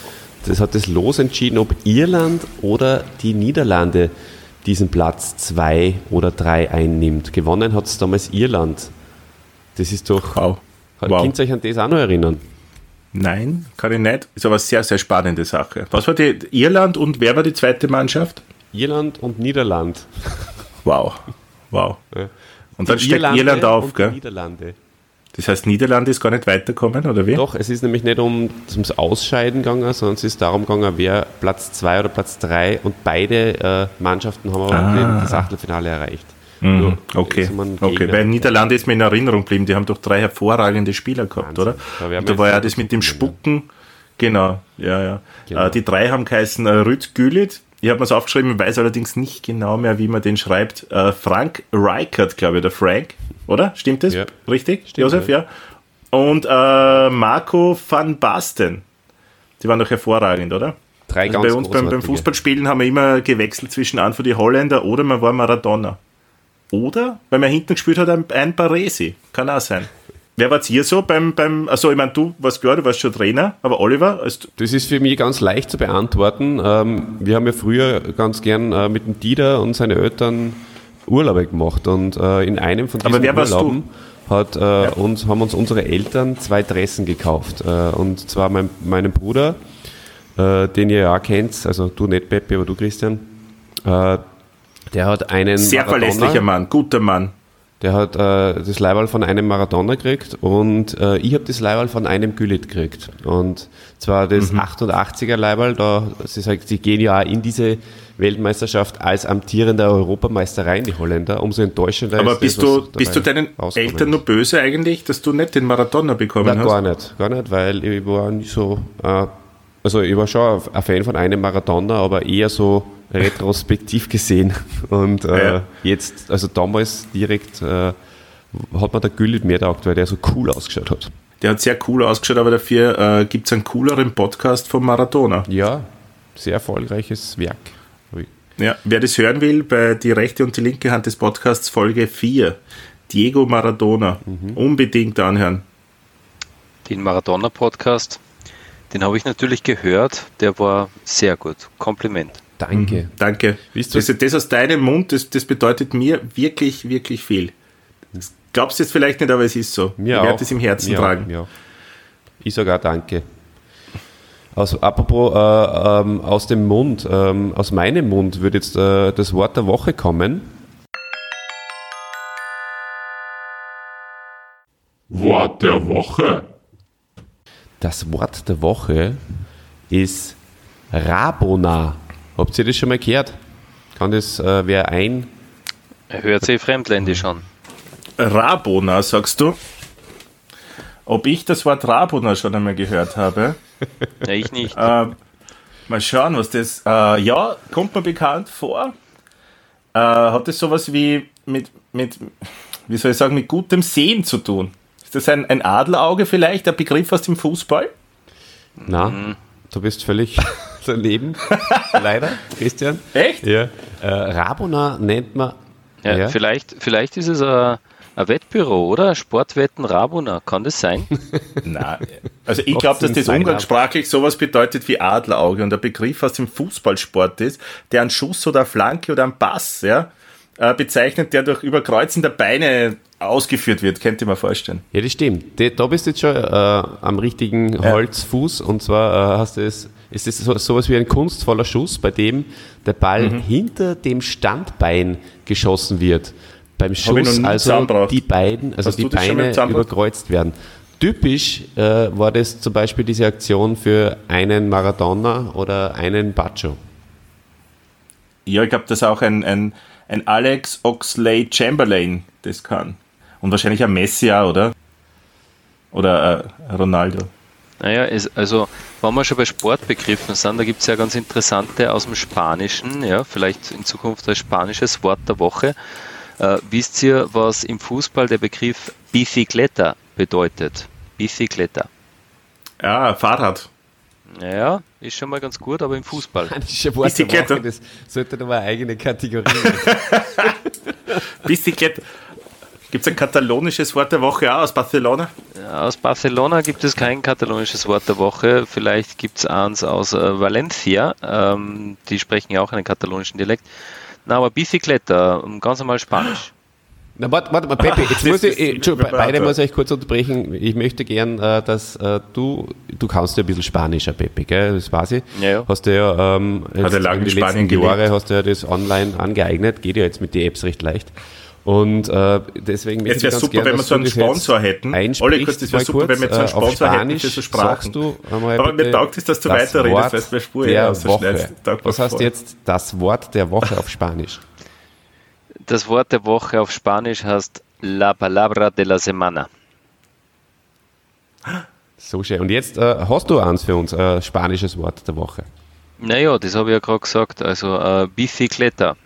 das hat das Los entschieden, ob Irland oder die Niederlande diesen Platz zwei oder drei einnimmt. Gewonnen hat es damals Irland. Das ist doch. Wow. Könnt wow. ihr euch an das auch noch erinnern? Nein, kann ich nicht. Ist aber eine sehr, sehr spannende Sache. Was war die Irland und wer war die zweite Mannschaft? Irland und Niederland. Wow. Wow. Ja. Und dann Die steigt Irlande Irland auf, und gell? Niederlande. Das heißt, Niederlande ist gar nicht weiterkommen, oder wie? Doch, es ist nämlich nicht um, ums Ausscheiden gegangen, sondern es ist darum gegangen, wer Platz 2 oder Platz 3 und beide äh, Mannschaften haben aber Ah. das Achtelfinale erreicht. Mhm. Nur Okay, man okay. Bei Niederlande ist mir in Erinnerung geblieben, die haben doch drei hervorragende Spieler gehabt, Wahnsinn. oder? Da war ja das mit dem Spucken, genau, ja, ja. Genau. Äh, die drei haben geheißen äh, Rüd Gülit, ich habe mir es aufgeschrieben, weiß allerdings nicht genau mehr, wie man den schreibt. Äh, Frank Reichert, glaube ich, oder Frank, oder? Stimmt das? Ja. Richtig, Stimmt, Josef, ja. Und äh, Marco van Basten. Die waren doch hervorragend, oder? drei Also ganz bei uns beim, beim. Fußballspielen haben wir immer gewechselt zwischen an für die Holländer oder man war Maradona. Oder, weil man hinten gespielt hat, ein, ein Baresi. Kann auch sein. Wer wart ihr so beim, beim also ich meine, du warst klar, du warst schon Trainer, aber Oliver, Das ist für mich ganz leicht zu beantworten. Ähm, wir haben ja früher ganz gern äh, mit dem Dieter und seinen Eltern Urlaube gemacht und äh, in einem von diesen? Urlauben hat, äh, uns, haben uns unsere Eltern zwei Dressen gekauft. Und zwar mein, meinem Bruder, den ihr ja auch kennt, also du nicht Peppi, aber du Christian, der hat einen sehr Maradona- verlässlicher Mann, guter Mann. Der hat äh, das Leihwahl von einem Maradona gekriegt und äh, ich habe das Leihwahl von einem Gülit gekriegt. Und zwar das Mhm. 88er Leihwahl, da sie sagt, sie gehen ja auch in diese Weltmeisterschaft als amtierender Europameister rein, die Holländer. Umso enttäuschender Aber ist bist das, du, bist du deinen Eltern nur böse eigentlich, dass du nicht den Maradona bekommen Nein, hast? gar nicht, gar nicht, weil ich war nicht so, äh, also ich war schon ein Fan von einem Maradona, aber eher so retrospektiv gesehen. Und äh, Ja. jetzt, also damals direkt äh, hat mir der Güllit mehr taugt, weil der so cool ausgeschaut hat. Der hat sehr cool ausgeschaut, aber dafür äh, gibt es einen cooleren Podcast von Maradona. Ja, sehr erfolgreiches Werk. Ja, wer das hören will, bei die rechte und die linke Hand des Podcasts Folge 4, Diego Maradona, Mhm. unbedingt anhören. Den Maradona-Podcast, den habe ich natürlich gehört. Der war sehr gut. Kompliment. Danke. Danke. Wisst ihr- Das, das aus deinem Mund, das, das bedeutet mir wirklich, wirklich viel. Das glaubst du jetzt vielleicht nicht, aber es ist so. Mir ich auch. werde das im Herzen Mir tragen. Auch, ja. Ich sage auch Danke. Also, apropos äh, ähm, aus dem Mund, ähm, aus meinem Mund würde jetzt äh, das Wort der Woche kommen. Wort der Woche. Das Wort der Woche ist Rabona. Habt ihr das schon mal gehört? Kann das äh, wer ein? Er hört sich fremdländisch an. Rabona, sagst du? Ob ich das Wort Rabona schon einmal gehört habe? Ja, ich nicht. äh, mal schauen, was das. Äh, ja, kommt mir bekannt vor. Äh, hat das sowas wie mit, mit, wie soll ich sagen, mit gutem Sehen zu tun? Ist das ein, ein Adlerauge vielleicht, ein Begriff aus dem Fußball? Na, Mhm. Du bist völlig daneben. Leider, Christian. Echt? Ja. Äh, Rabona nennt man. Ja, ja. Vielleicht, vielleicht ist es ein, ein Wettbüro, oder? Sportwetten Rabona. Kann das sein? Nein. Also ich glaube, dass das umgangssprachlich sowas bedeutet wie Adlerauge und der Begriff aus dem Fußballsport ist, der einen Schuss oder eine Flanke oder einen Pass ja, bezeichnet, der durch Überkreuzen der Beine ausgeführt wird. Könnt ihr mir vorstellen. Ja, das stimmt. Da- bist du jetzt schon äh, am richtigen Holzfuß und zwar äh, hast du es, ist es so, sowas wie ein kunstvoller Schuss, bei dem der Ball Mhm. hinter dem Standbein geschossen wird. Beim Schuss also die beiden, also Hast die das Beine überkreuzt werden. Typisch äh, war das zum Beispiel diese Aktion für einen Maradona oder einen Baccio. Ja, ich glaube, dass auch ein, ein, ein Alex Oxley Chamberlain das kann. Und wahrscheinlich ein Messi auch, oder? Oder äh, Ronaldo. Naja, es, also, wenn wir schon bei Sportbegriffen sind, da gibt es ja ganz interessante aus dem Spanischen, ja, vielleicht in Zukunft als spanisches Wort der Woche. Äh, wisst ihr, was im Fußball der Begriff Bicicleta bedeutet? Bicicleta. Ja, Fahrrad. Naja, ist schon mal ganz gut, aber im Fußball. Der Bicicleta. Woche, das sollte doch mal eine eigene Kategorie sein. Bicicleta. Gibt es ein katalonisches Wort der Woche auch aus Barcelona? Aus Barcelona gibt es kein katalonisches Wort der Woche. Vielleicht gibt es eins aus äh, Valencia. Ähm, die sprechen ja auch einen katalonischen Dialekt. Na, aber Bicicleta, ähm, ganz normal Spanisch. Na, warte, warte mal, Pepe, jetzt muss ich, äh, warte. beide muss ich kurz unterbrechen. Ich möchte gern, äh, dass äh, du, du kannst ja ein bisschen Spanischer, Pepe, gell? Das weiß ich. Ja, ja. Hast du ja, ähm, Hat er lange die in Spanien letzten Jahre gelebt. hast du ja das online angeeignet, geht ja jetzt mit den Apps recht leicht. Und äh, deswegen Es wäre super, wenn wir so einen Sponsor hätten. Olli, kurz, das wäre super, wenn wir so einen Sponsor hätten für so Sprachen. äh, du Aber mir taugt es, dass du das weiterredest, weil es mir Spur der ja so Woche. Was heißt jetzt das Wort der Woche auf Spanisch? Das Wort der Woche auf Spanisch heißt La Palabra de la Semana. So schön. Und jetzt äh, hast du eins für uns, äh, spanisches Wort der Woche. Naja, das habe ich ja gerade gesagt. Also äh, Bicicleta.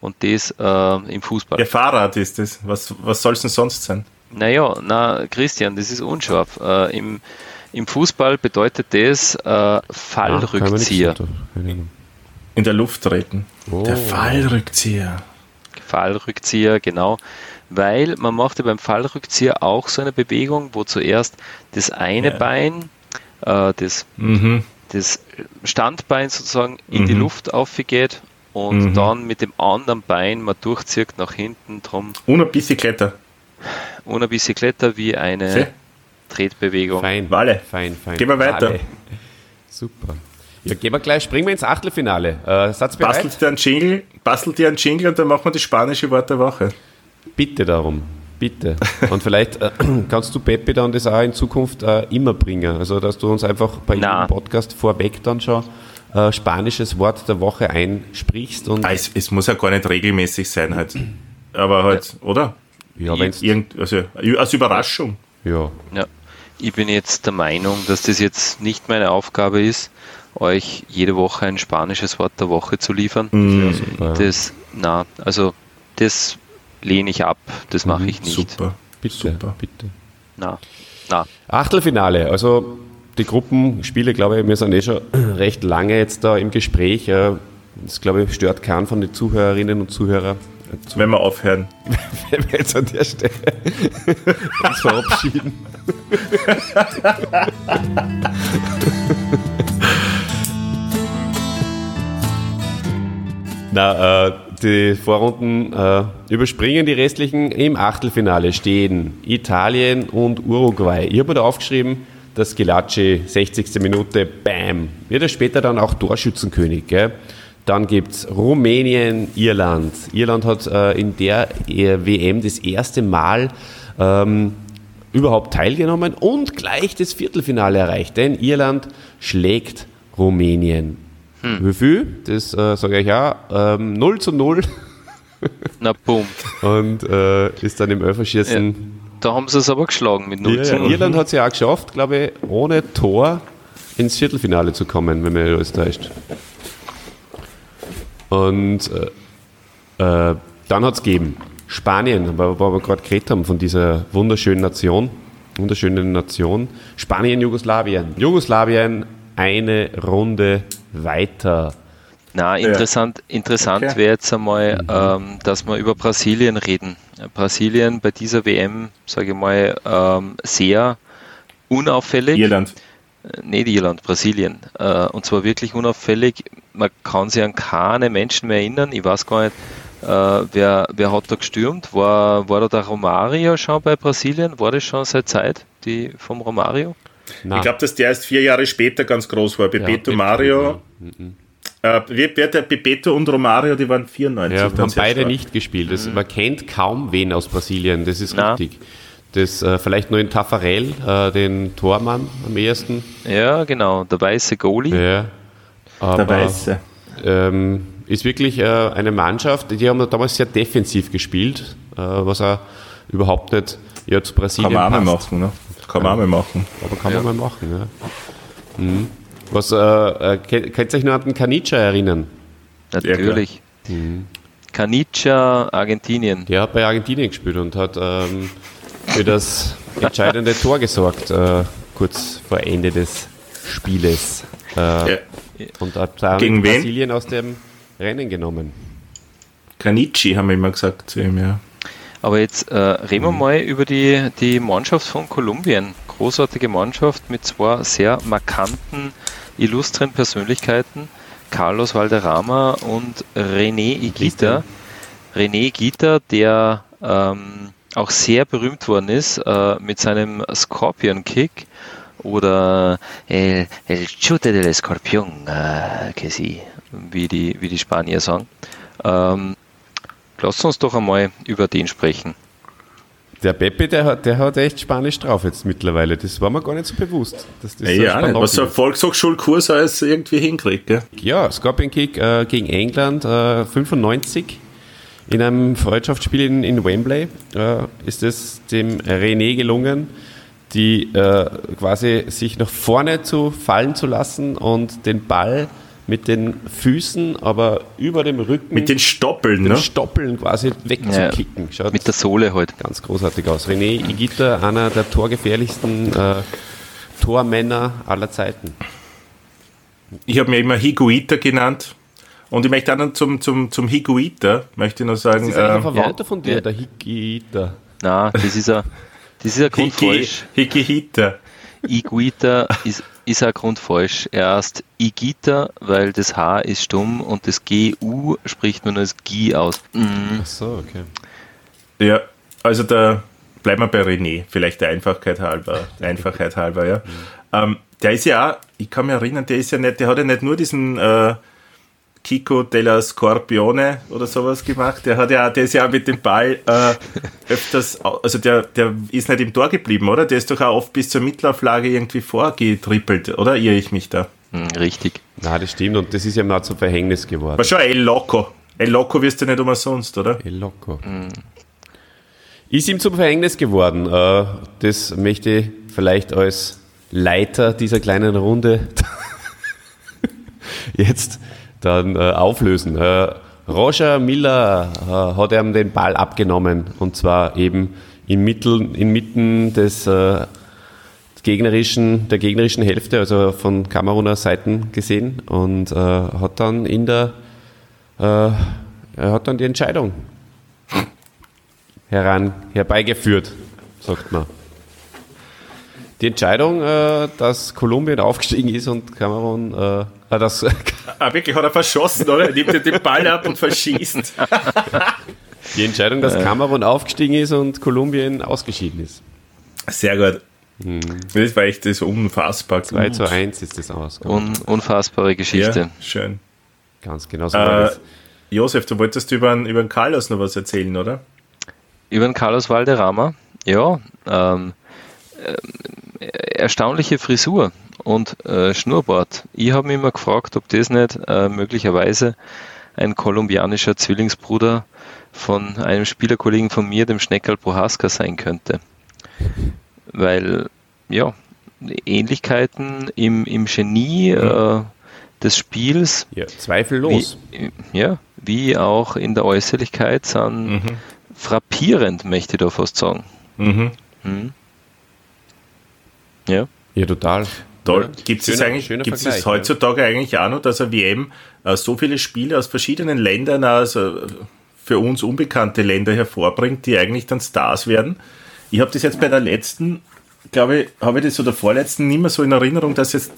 Und das äh, im Fußball. Ja, Fahrrad ist es. Was, was soll es denn sonst sein? Naja, na Christian, das ist unscharf. Äh, im, Im Fußball bedeutet das äh, Ah, Fallrückzieher. In der Luft treten. Oh. Der Fallrückzieher. Fallrückzieher, genau. Weil man macht ja beim Fallrückzieher auch so eine Bewegung, wo zuerst das eine Ja. Bein, äh, das, Mhm. das Standbein sozusagen in die Mhm. Luft aufgeht und Mhm. dann mit dem anderen Bein man durchzieht nach hinten drum bisschen Kletter. ohne Bicicletta wie eine Seh. Tretbewegung. Fein. Wale. Fein, fein. Gehen wir weiter. Wale. Super. Ja, gehen wir gleich, springen wir ins Achtelfinale. Äh, Satz bereit? Bastelt dir einen Jingle, bastelt dir einen Jingle und dann machen wir das spanische Wort der Woche. Bitte darum. Bitte. Und vielleicht äh, kannst du, Pepe, dann das auch in Zukunft äh, immer bringen. Also, dass du uns einfach bei Na. jedem Podcast vorweg dann schon äh, spanisches Wort der Woche einsprichst. Und Ah, es, es muss ja gar nicht regelmäßig sein halt. Aber halt, oder? ja, wenn's, Irgend, also als Überraschung. ja, Ja. Ich bin jetzt der Meinung, dass das jetzt nicht meine Aufgabe ist, euch jede Woche ein spanisches Wort der Woche zu liefern. Mhm. super. Das, na, also das lehne ich ab, das mache ich nicht. Mhm, Super. bitte, super. bitte. Na, na. Achtelfinale, also die Gruppenspiele, glaube ich, wir sind eh schon recht lange jetzt da im Gespräch. Das, glaube ich, stört keinen von den Zuhörerinnen und Zuhörern. Zu, Wenn wir aufhören. wenn wir jetzt an der Stelle uns verabschieden. Na, äh, die Vorrunden äh, überspringen die restlichen. Im Achtelfinale stehen Italien und Uruguay. Ich habe da aufgeschrieben, dass Gelacci 60. Minute, bam, wird er später dann auch Torschützenkönig. Gell? Dann gibt es Rumänien, Irland. Irland hat äh, in der äh, WM das erste Mal ähm, überhaupt teilgenommen und gleich das Viertelfinale erreicht, denn Irland schlägt Rumänien. Wie viel? Das äh, sage ich auch. Ähm, 0 zu 0 Na, bumm. und äh, ist dann im Elferschießen. Da haben sie es aber geschlagen mit 0 Ja, zu ja, 0. Irland hat es ja auch geschafft, glaube ich, ohne Tor ins Viertelfinale zu kommen, wenn mir alles täuscht. Und äh, äh, dann hat es gegeben Spanien, wo wo wir gerade geredet haben von dieser wunderschönen Nation, wunderschönen Nation. Spanien, Jugoslawien. Jugoslawien eine Runde weiter. Na, interessant, interessant Okay. wäre jetzt einmal, ähm, dass wir über Brasilien reden. Brasilien bei dieser WM, sage ich mal, ähm, sehr unauffällig. Irland. Äh, Nicht Irland, Brasilien. Äh, und zwar wirklich unauffällig. Man kann sich an keine Menschen mehr erinnern. Ich weiß gar nicht, äh, wer, wer hat da gestürmt. War, war da der Romario schon bei Brasilien? War das schon seit Zeit, die vom Romario? Na, Ich glaube, dass der erst vier Jahre später ganz groß war. Bebeto, mit- Mario. Äh, wer, der Bebeto und Romario, die waren 94. Ja, dann haben beide stark. nicht gespielt. Das, man kennt kaum wen aus Brasilien, das ist Na. richtig. Das, äh, vielleicht nur in Tafarel, äh, den Tormann am ehesten. Ja, genau. Der weiße Goalie. Ja. Aber, Der Weiße. Ähm, ist wirklich äh, eine Mannschaft, die haben damals sehr defensiv gespielt, äh, was auch überhaupt nicht ja, zu Brasilien Kann man auch passt. machen, ne? Kann man auch mal machen. Aber kann man mal machen, ja. Mhm. Was, äh, äh, kennt könnt ihr euch noch an den Kanica erinnern? Natürlich. Mhm. Canicia, Argentinien. Der hat bei Argentinien gespielt und hat ähm, für das entscheidende Tor gesorgt, äh, kurz vor Ende des Spieles. Äh, Ja. Und hat Gegen wen? Brasilien aus dem Rennen genommen. Granici haben wir immer gesagt zu ihm, ja. Aber jetzt äh, reden Mhm. wir mal über die, die Mannschaft von Kolumbien. Großartige Mannschaft mit zwei sehr markanten, illustren Persönlichkeiten. Carlos Valderrama und René Igita. René Igita, der ähm, auch sehr berühmt worden ist äh, mit seinem Scorpion Kick oder El, el chute del escorpión, äh, que wie die, wie die Spanier sagen. Ähm, Lass uns doch einmal über den sprechen. Der Pepe, der hat, der hat echt Spanisch drauf jetzt mittlerweile. Das war mir gar nicht so bewusst. Dass das Ja, so ja nicht. Was so ein. Volkshochschulkurs alles irgendwie hinkriegt, gell? Ja, Scorpion Kick äh, gegen England äh, 95. In einem Freundschaftsspiel in, in Wembley äh, ist es dem René gelungen, die äh, quasi sich nach vorne zu fallen zu lassen und den Ball mit den Füßen, aber über dem Rücken, Mit den Stoppeln, den ne? Stoppeln quasi wegzukicken. Schaut Mit der Sohle halt. ganz großartig aus. René Igita, einer der torgefährlichsten äh, Tormänner aller Zeiten. Ich habe mir immer Higuita genannt. Und ich möchte auch noch zum, zum, zum Higuita, möchte ich noch sagen. Das ist eigentlich ein äh, Verwandter ja, von dir, ja. der Hikita. Na, das ist ein, das ist ein Grund Hiki, falsch. Hikihita. Iguita ist, ist ein Grund falsch. Erst Igita, weil das H ist stumm und das GU spricht man als Gi aus. Mhm. Ach so, okay. Ja, also da bleiben wir bei René, vielleicht der Einfachheit halber. Der Einfachheit halber, ja. Ähm, der ist ja auch, ich kann mich erinnern, der ist ja nicht, der hat ja nicht nur diesen äh, Kiko della Scorpione oder sowas gemacht, der hat ja, auch- der ist ja auch mit dem Ball äh, öfters, also der, der ist nicht im Tor geblieben, oder? Der ist doch auch oft bis zur Mittelauflage irgendwie vorgetrippelt, oder irre ich mich da? Mhm, Richtig. Na, das stimmt und das ist ja mal zum Verhängnis geworden. War schon El Loco. El Loco wirst du nicht umsonst, oder? El Loco. Ist ihm zum Verhängnis geworden. Äh, Das möchte ich vielleicht als Leiter dieser kleinen Runde jetzt dann äh, auflösen. Äh, Roger Miller äh, hat ihm den Ball abgenommen und zwar eben inmitten, inmitten des äh, gegnerischen, der gegnerischen Hälfte, also von Kameruner Seiten gesehen und äh, hat dann in der äh, er hat dann die Entscheidung heran, herbeigeführt, sagt man. Die Entscheidung, äh, dass Kolumbien aufgestiegen ist und Kamerun, äh, äh, dass Ah, wirklich, hat er verschossen, oder? Er nimmt den Ball ab und verschießt. die Entscheidung, dass Kamerun aufgestiegen ist und Kolumbien ausgeschieden ist. Sehr gut. Das war echt das unfassbar 2 gut. zu 1 ist das ausgegangen. Un, unfassbare Geschichte. Ja, schön. Ganz genau so Äh, das. Josef, du wolltest über den, über den Carlos noch was erzählen, oder? Über den Carlos Valderrama, ja, ähm, äh, erstaunliche Frisur und äh, Schnurrbart. Ich habe mich immer gefragt, ob das nicht äh, möglicherweise ein kolumbianischer Zwillingsbruder von einem Spielerkollegen von mir, dem Schneckerl Prohaska, sein könnte. Weil, ja, Ähnlichkeiten im, im Genie äh, des Spiels Ja, zweifellos. wie, ja, wie auch in der Äußerlichkeit sind frappierend, möchte ich da fast sagen. Mhm. Hm. Ja, Ja, total. Toll. Ja, Gibt es eigentlich gibt's es heutzutage eigentlich auch noch, dass eine WM äh, so viele Spiele aus verschiedenen Ländern, also für uns unbekannte Länder hervorbringt, die eigentlich dann Stars werden? Ich habe das jetzt bei der letzten, glaube ich, habe ich das oder vorletzten nicht mehr so in Erinnerung, dass es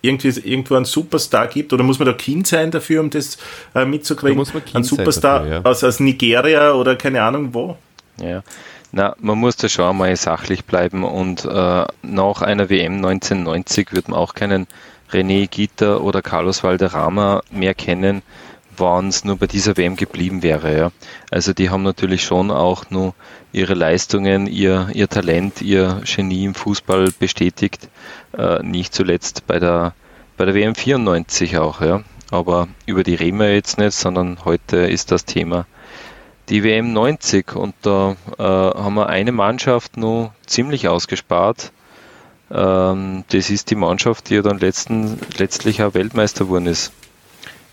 irgendwie irgendwo einen Superstar gibt oder muss man da Kind sein dafür, um das äh, mitzukriegen? Da muss man Kind Ein sein Superstar dafür, ja. aus, aus Nigeria oder keine Ahnung wo? ja. Na, man muss da schon mal sachlich bleiben und äh, nach einer WM 1990 wird man auch keinen René Gita oder Carlos Valderrama mehr kennen, wann es nur bei dieser WM geblieben wäre. Ja. Also die haben natürlich schon auch nur ihre Leistungen, ihr, ihr Talent, ihr Genie im Fußball bestätigt, äh, nicht zuletzt bei der, bei der WM 94 auch. Ja. Aber über die reden wir jetzt nicht, sondern heute ist das Thema die WM 90 und da äh, haben wir eine Mannschaft nur ziemlich ausgespart. Ähm, das ist die Mannschaft, die ja dann letzten, letztlich auch Weltmeister geworden ist.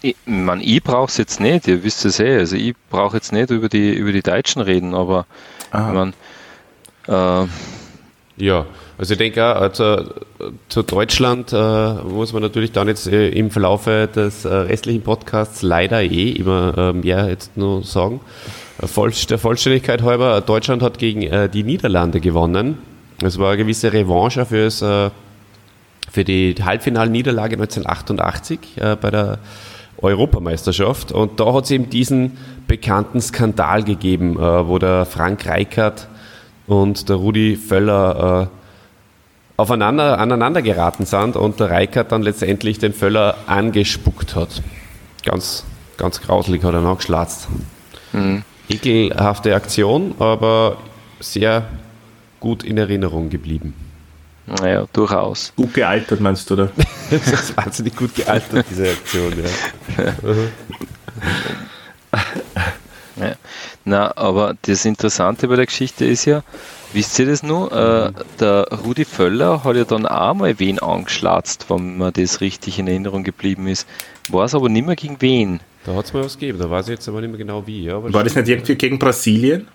Ich, man, ich brauche es jetzt nicht, ihr wisst es eh. Also ich brauche jetzt nicht über die, über die Deutschen reden, aber Ah. ich mein, äh, Ja, also ich denke auch, also, zu Deutschland äh, muss man natürlich dann jetzt äh, im Verlaufe des äh, restlichen Podcasts leider eh immer äh, mehr jetzt nur sagen. Äh, der Vollständigkeit halber, Deutschland hat gegen äh, die Niederlande gewonnen. Es war eine gewisse Revanche fürs, äh, für die Halbfinalniederlage 1988 äh, bei der Europameisterschaft. Und da hat es eben diesen bekannten Skandal gegeben, äh, wo der Frank Reichert und der Rudi Völler äh, aufeinander, aneinander geraten sind und der Reichert dann letztendlich den Völler angespuckt hat. Ganz, ganz grauslig hat er nachgeschlatzt. Ekelhafte Aktion, aber sehr gut in Erinnerung geblieben. naja, durchaus. Gut gealtert, meinst du, oder? Das ist wahnsinnig gut gealtert, diese Aktion. Ja. Ja. Na, aber das Interessante bei der Geschichte ist ja, wisst ihr das nur? Äh, der Rudi Völler hat ja dann auch mal wen angeschlatzt, wenn mir das richtig in Erinnerung geblieben ist. War es aber nicht mehr gegen wen. Da hat es mal was gegeben, da weiß ich jetzt aber nicht mehr genau wie. Ja, War das nicht irgendwie gegen Brasilien?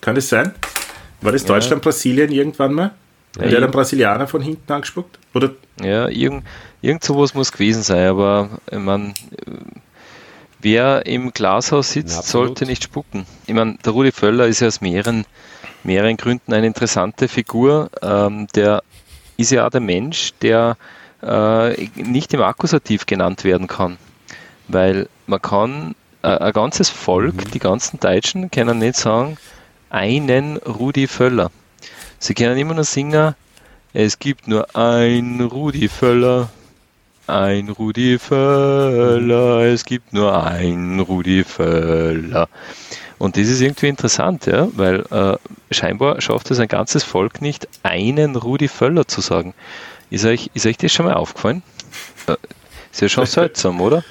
Kann das sein? War das Deutschland, Brasilien irgendwann mal? Ja, der hat einen Brasilianer von hinten angespuckt? Oder? Ja, irgend, irgend sowas muss gewesen sein, aber ich mein, wer im Glashaus sitzt, Ja, sollte nicht spucken. Ich meine, der Rudi Völler ist ja aus mehreren, mehreren Gründen eine interessante Figur. Ähm, der ist ja auch der Mensch, der äh, nicht im Akkusativ genannt werden kann. Weil man kann äh, ein ganzes Volk, die ganzen Deutschen, können nicht sagen, einen Rudi Völler. Sie können immer nur singen, es gibt nur ein Rudi Völler, ein Rudi Völler, es gibt nur ein Rudi Völler. Und das ist irgendwie interessant, ja, weil äh, scheinbar schafft es ein ganzes Volk nicht, einen Rudi Völler zu sagen. Ist euch, ist euch das schon mal aufgefallen? Äh, ist ja schon seltsam, oder?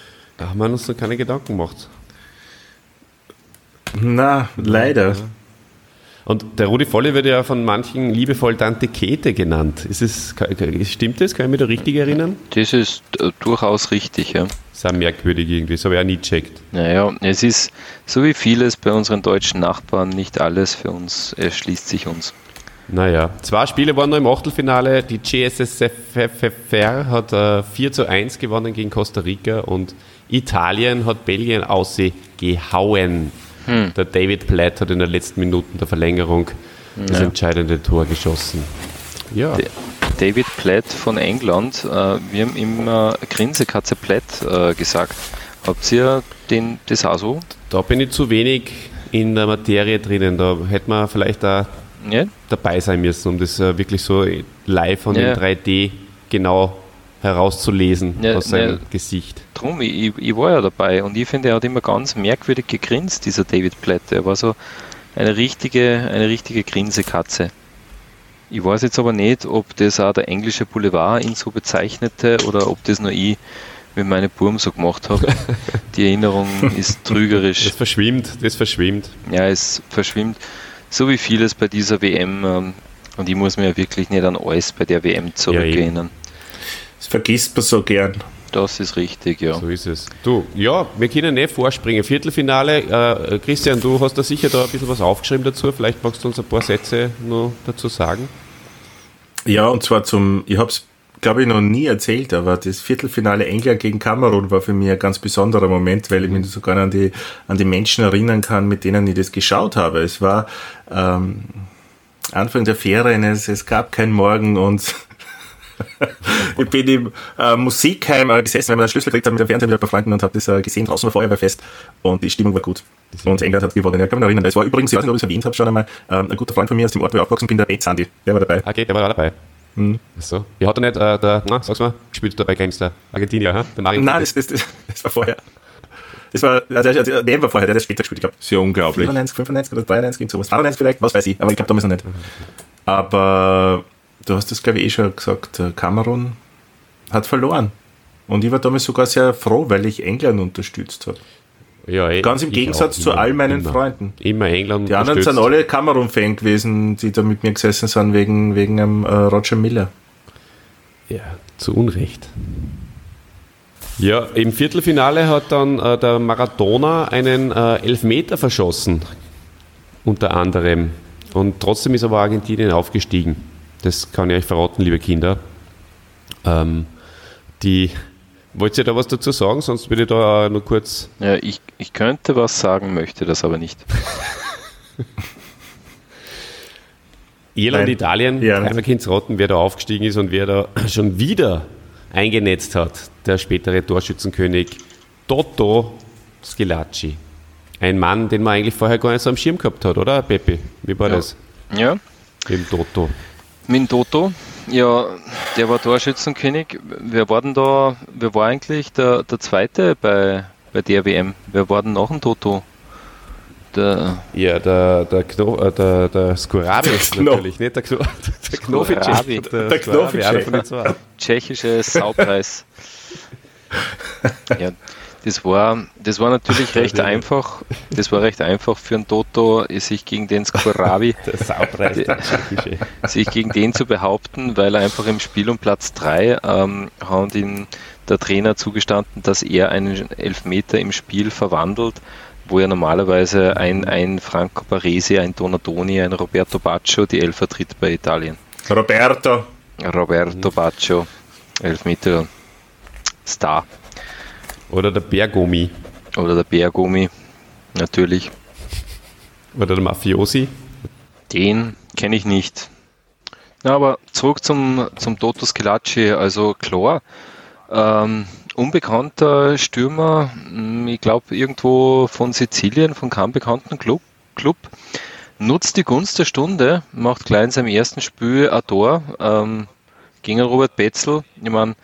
Da haben wir uns noch keine Gedanken gemacht. Na, leider. Und der Rudi Volle wird ja von manchen liebevoll Tante Kete genannt. Ist es, stimmt das? Kann ich mich da richtig erinnern? Das ist äh, durchaus richtig, ja. Ist auch merkwürdig irgendwie, das habe ich auch nie gecheckt. Naja, es ist so wie vieles bei unseren deutschen Nachbarn, nicht alles für uns erschließt sich uns. Naja, zwei Spiele waren noch im Achtelfinale. Die GSSFR hat äh, 4 zu 1 gewonnen gegen Costa Rica und Italien hat Belgien ausgehauen. Hm. Der David Platt hat in der letzten Minute der Verlängerung das Ja. entscheidende Tor geschossen. Ja, D- David Platt von England, äh, wir haben immer Grinsekatze Platt äh, gesagt. Habt ihr den, das auch so? da bin ich zu wenig in der Materie drinnen. Da hätte man vielleicht auch Ja? dabei sein müssen, um das äh, wirklich so live und Ja. in 3D genau herauszulesen Ja, aus seinem ja. Gesicht. Drum, ich, ich war ja dabei und ich finde, er hat immer ganz merkwürdig gegrinst, dieser David Platt. Er war so eine richtige, eine richtige Grinsekatze. Ich weiß jetzt aber nicht, ob das auch der englische Boulevard ihn so bezeichnete oder ob das nur ich mit meinen Burm so gemacht habe. Die Erinnerung ist trügerisch. Das verschwimmt, das verschwimmt. Ja, es verschwimmt so wie vieles bei dieser WM. ähm, Und ich muss mir ja wirklich nicht an alles bei der WM zurückerinnern. Das vergisst man so gern. das ist richtig, ja. So ist es. Du, ja, wir können nicht vorspringen. Viertelfinale, äh, Christian, du hast da sicher da ein bisschen was aufgeschrieben dazu. Vielleicht magst du uns ein paar Sätze noch dazu sagen. Ja, und zwar zum, ich habe es, glaube ich, noch nie erzählt, aber das Viertelfinale England gegen Kamerun war für mich ein ganz besonderer Moment, weil ich mich sogar an die, an die Menschen erinnern kann, mit denen ich das geschaut habe. Es war ähm, Anfang der Ferien, es, es gab kein Morgen und ich bin im äh, Musikheim äh, gesessen, weil wir einen Schlüssel gekriegt haben mit dem Fernseher mit ein paar Freunden und habe das äh, gesehen, draußen war Feuerwehrfest und die Stimmung war gut. Und England hat gewonnen. Ja, kann mich noch erinnern. Es war übrigens, ich weiß nicht, ob ich es erwähnt habe, schon einmal ähm, ein guter Freund von mir aus dem Ort, wo ich aufgewachsen bin, der Ed Sandy, der war dabei. Okay, der war auch dabei. Mhm. Ach so. Ja, hat er nicht, äh, der, na, sag's mal, gespielt dabei Gangster. Argentinier, ha? Der Mario Nein, das, das, das, das war vorher. Das war, also, der, der war vorher, der hat das später gespielt, ich glaube. Sehr unglaublich. 95, 95 oder 93, irgend sowas. 93 vielleicht, was weiß ich, aber ich glaube damals noch nicht. Aber du hast das, glaube ich, eh schon gesagt, äh, Kamerun hat verloren. Und ich war damals sogar sehr froh, weil ich England unterstützt habe. Ja, eh, Ganz im Gegensatz zu immer, all meinen immer. Freunden. Immer England Die anderen sind alle Kamerun-Fan gewesen, die da mit mir gesessen sind, wegen, wegen einem, äh, Roger Miller. Ja, zu Unrecht. Ja, im Viertelfinale hat dann äh, der Maradona einen äh, Elfmeter verschossen, unter anderem. Und trotzdem ist aber Argentinien aufgestiegen. Das kann ich euch verraten, liebe Kinder. Ähm, die, wollt ihr da was dazu sagen? Sonst würde ich da nur kurz. Ja, ich, ich könnte was sagen, möchte das aber nicht. Irland, Nein. Italien, Ja. keiner kennt's raten, wer da aufgestiegen ist und wer da schon wieder eingenetzt hat. Der spätere Torschützenkönig Toto Schilacci. Ein Mann, den man eigentlich vorher gar nicht so am Schirm gehabt hat, oder Pepe? Wie war Ja. das Ja, dem Toto? Min Toto, ja, der war Torschützenkönig. Wer war denn da, wer war eigentlich der, der Zweite bei, bei der WM? Wer war denn nach dem Toto? Der, Ja, der, der, Kno, äh, der, der Skurabi Kno- natürlich, nicht der, Kno, der. Skurabi. Der, Der zwei. tschechische Saupreis. ja, das war, das war natürlich recht einfach. Das war recht einfach für einen Toto, sich gegen den tschechische. sich gegen den zu behaupten, weil er einfach im Spiel um Platz 3 ähm, hat ihm der Trainer zugestanden, dass er einen Elfmeter im Spiel verwandelt, wo ja normalerweise ein, ein Franco Paresi, ein Donatoni, ein Roberto Baccio die Elfer tritt bei Italien. Roberto. Roberto Baccio, Elfmeter Star. Oder der Bergummi. Oder der Bärgummi, natürlich. Oder der Mafiosi. Den kenne ich nicht. Na, aber zurück zum, zum Toto Scilacci. Also klar, ähm, unbekannter Stürmer, hm, ich glaube irgendwo von Sizilien, von keinem bekannten Club, Club. Nutzt die Gunst der Stunde, macht gleich in seinem ersten Spiel ein Tor ähm, gegen Robert Betzel. Ich meine,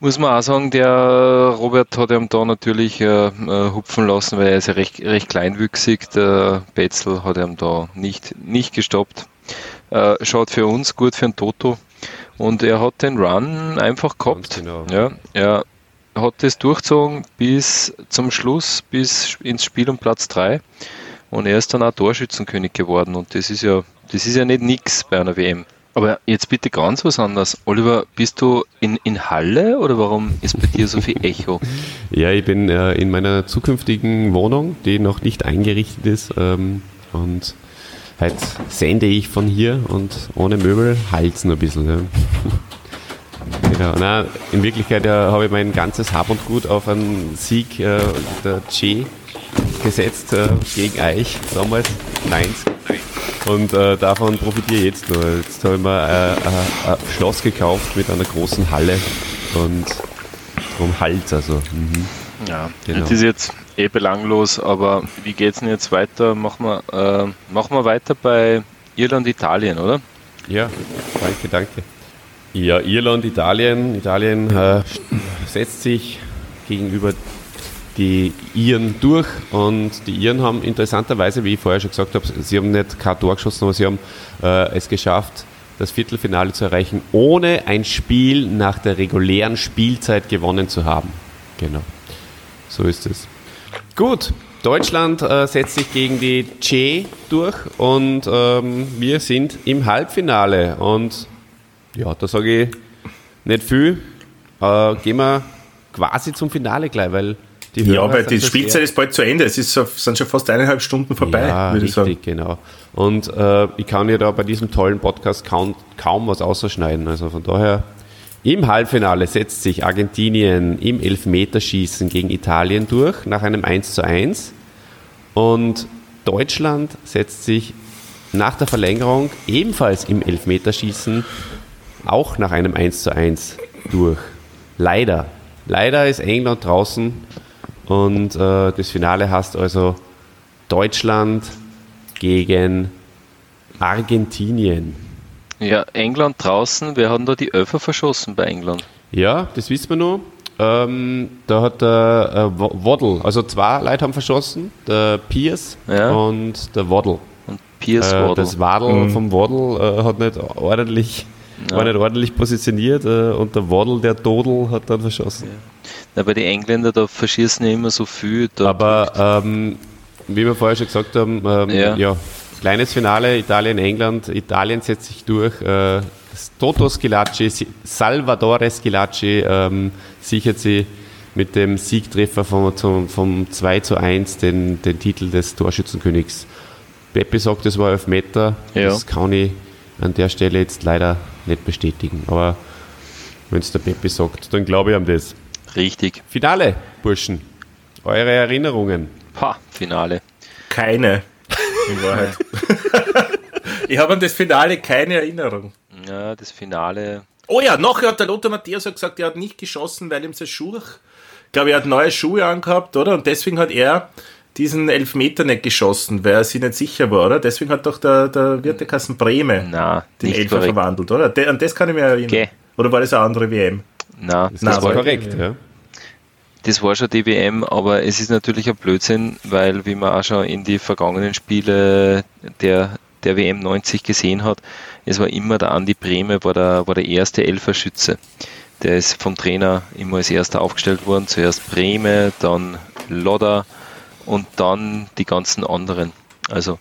muss man auch sagen, der Robert hat ihm da natürlich äh, äh, hupfen lassen, weil er ist ja recht, recht kleinwüchsig. Der Betzel hat ihm da nicht, nicht gestoppt. Äh, schaut für uns gut für ein Toto. Und er hat den Run einfach gehabt. Genau. Ja, er hat es durchgezogen bis zum Schluss, bis ins Spiel um Platz 3. Und er ist dann auch Torschützenkönig geworden. Und das ist ja, das ist ja nicht nix bei einer WM. Aber jetzt bitte ganz was anderes. Oliver, bist du in, in Halle oder warum ist bei dir so viel Echo? Ja, ich bin äh, in meiner zukünftigen Wohnung, die noch nicht eingerichtet ist. Ähm, und heute sende ich von hier und ohne Möbel halt's nur ein bisschen. Ja. Genau. Na, in Wirklichkeit ja, habe ich mein ganzes Hab und Gut auf einen Sieg äh, der Che gesetzt äh, gegen Eich damals, 90. Und äh, davon profitiere ich jetzt nur. Jetzt habe ich mir äh, äh, ein Schloss gekauft mit einer großen Halle und drum Halt also. Mhm. Ja, Genau. das ist jetzt eh belanglos, aber wie geht's denn jetzt weiter? Machen wir, äh, machen wir weiter bei Irland, Italien, oder? Ja, danke, danke. Ja, Irland, Italien. Italien äh, setzt sich gegenüber die Iren durch und die Iren haben interessanterweise, wie ich vorher schon gesagt habe, sie haben nicht kein Tor geschossen, aber sie haben äh, es geschafft, das Viertelfinale zu erreichen, ohne ein Spiel nach der regulären Spielzeit gewonnen zu haben. Genau, so ist es. Gut, Deutschland äh, setzt sich gegen die Che durch und ähm, wir sind im Halbfinale. Und ja, da sage ich nicht viel. Äh, gehen wir quasi zum Finale gleich, weil die Ja, Hörer weil sind die Spielzeit ist bald zu Ende. Es ist, sind schon fast eineinhalb Stunden vorbei, ja, würde ich richtig, sagen. genau. Und äh, ich kann ja da bei diesem tollen Podcast kaum, kaum was ausschneiden. Also von daher, im Halbfinale setzt sich Argentinien im Elfmeterschießen gegen Italien durch, nach einem 1 zu 1. Und Deutschland setzt sich nach der Verlängerung ebenfalls im Elfmeterschießen auch nach einem 1 zu 1 durch. Leider. Leider ist England draußen und äh, das Finale heißt also Deutschland gegen Argentinien. Ja, England draußen, wer hat denn da die Öffer verschossen bei England? Ja, das wissen wir noch. Ähm, da hat der äh, Wa- Waddle, also zwei Leute haben verschossen, der Pierce Ja. und der Waddle. Und Piers Äh, Waddle. das Wadel vom Waddle äh, hat nicht ordentlich, war nicht ordentlich positioniert äh, und der Waddle, der Dodel, hat dann verschossen. Na, bei den Engländern, da verschießen ja immer so viel. Aber ähm, wie wir vorher schon gesagt haben, ähm, Ja. ja. kleines Finale, Italien, England. Italien setzt sich durch. Äh, Toto Scilacci, Si- Salvatore Scilacci ähm, sichert sie mit dem Siegtreffer vom, zum, vom 2 zu 1 den, den Titel des Torschützenkönigs. Peppi sagt, das war Elfmeter. Ja. Das kann ich an der Stelle jetzt leider nicht bestätigen. Aber wenn es der Peppi sagt, dann glaube ich an das. Richtig. Finale, Burschen. Eure Erinnerungen. Ha, Finale. Keine, in Wahrheit. ich habe an das Finale keine Erinnerung. Ja, das Finale. Oh ja, nachher hat der Lothar Matthäus auch gesagt, er hat nicht geschossen, weil ihm sein Schuh, ich glaube, er hat neue Schuhe angehabt, oder? Und deswegen hat er diesen Elfmeter nicht geschossen, weil er sich nicht sicher war, oder? Deswegen hat doch der, der Wirtekassen Breme Na, den Elfer korrekt. verwandelt, oder? De, an das kann ich mich erinnern. Geh. Oder war das eine andere WM? Na, Das, Na, war aber- korrekt, ja. Das war schon die WM, aber es ist natürlich ein Blödsinn, weil wie man auch schon in die vergangenen Spiele der, der WM 90 gesehen hat, es war immer der Andi Brehme, war der, war der erste Elferschütze. Der ist vom Trainer immer als erster aufgestellt worden. Zuerst Brehme, dann Lodder und dann die ganzen anderen. Also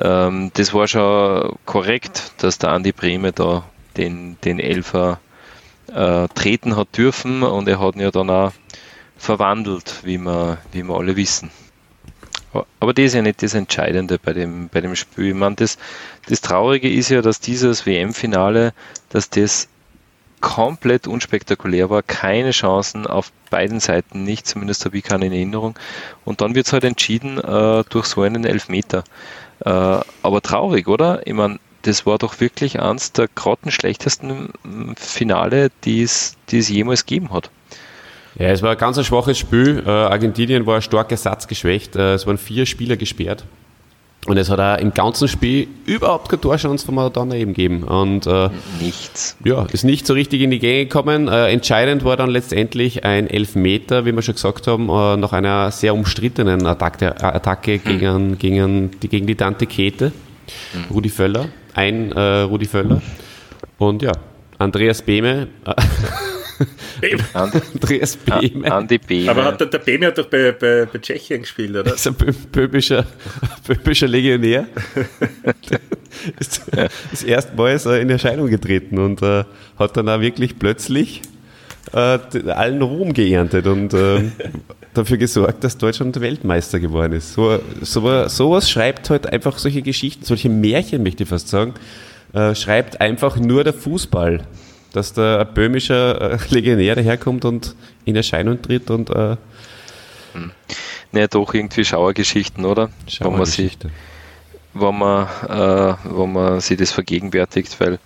ähm, das war schon korrekt, dass der Andi Brehme da den, den Elfer äh, treten hat dürfen und er hat ihn ja dann auch verwandelt, wie wir, wie wir alle wissen. Aber das ist ja nicht das Entscheidende bei dem, bei dem Spiel. Ich meine, das, das Traurige ist ja, dass dieses WM-Finale, dass das komplett unspektakulär war, keine Chancen auf beiden Seiten, nicht zumindest habe ich keine Erinnerung. Und dann wird es halt entschieden äh, durch so einen Elfmeter. Äh, aber traurig, oder? Ich meine, das war doch wirklich eins der grottenschlechtesten Finale, die es, jemals gegeben hat. Ja, es war ein ganz ein schwaches Spiel. Äh, Argentinien war stark ersatzgeschwächt. Äh, es waren vier Spieler gesperrt. Und es hat auch im ganzen Spiel überhaupt keine Torchance von Maradona eben gegeben. Und, äh, Nichts. Ja, ist nicht so richtig in die Gänge gekommen. Äh, entscheidend war dann letztendlich ein Elfmeter, wie wir schon gesagt haben, äh, nach einer sehr umstrittenen Attacke, Attacke hm. gegen, gegen, die, gegen die Tante Kete. Hm. Rudi Völler. Ein äh, Rudi Völler. Und ja, Andreas Behme. Andreas Behme. Andi Behme. Aber hat der, der Behme hat doch bei, bei, bei Tschechien gespielt, oder? Das ist ein böbischer, böbischer Legionär. ist das erste Mal ist er in Erscheinung getreten und äh, hat dann auch wirklich plötzlich äh, allen Ruhm geerntet und äh, dafür gesorgt, dass Deutschland Weltmeister geworden ist. So, so, sowas schreibt halt einfach solche Geschichten, solche Märchen, möchte ich fast sagen, äh, schreibt einfach nur der Fußball dass da ein böhmischer äh, Legionär daherkommt und in Erscheinung tritt und äh, hm. Naja, doch irgendwie Schauergeschichten, oder? Schauergeschichte. Wo man, äh, wo man sich das vergegenwärtigt, weil,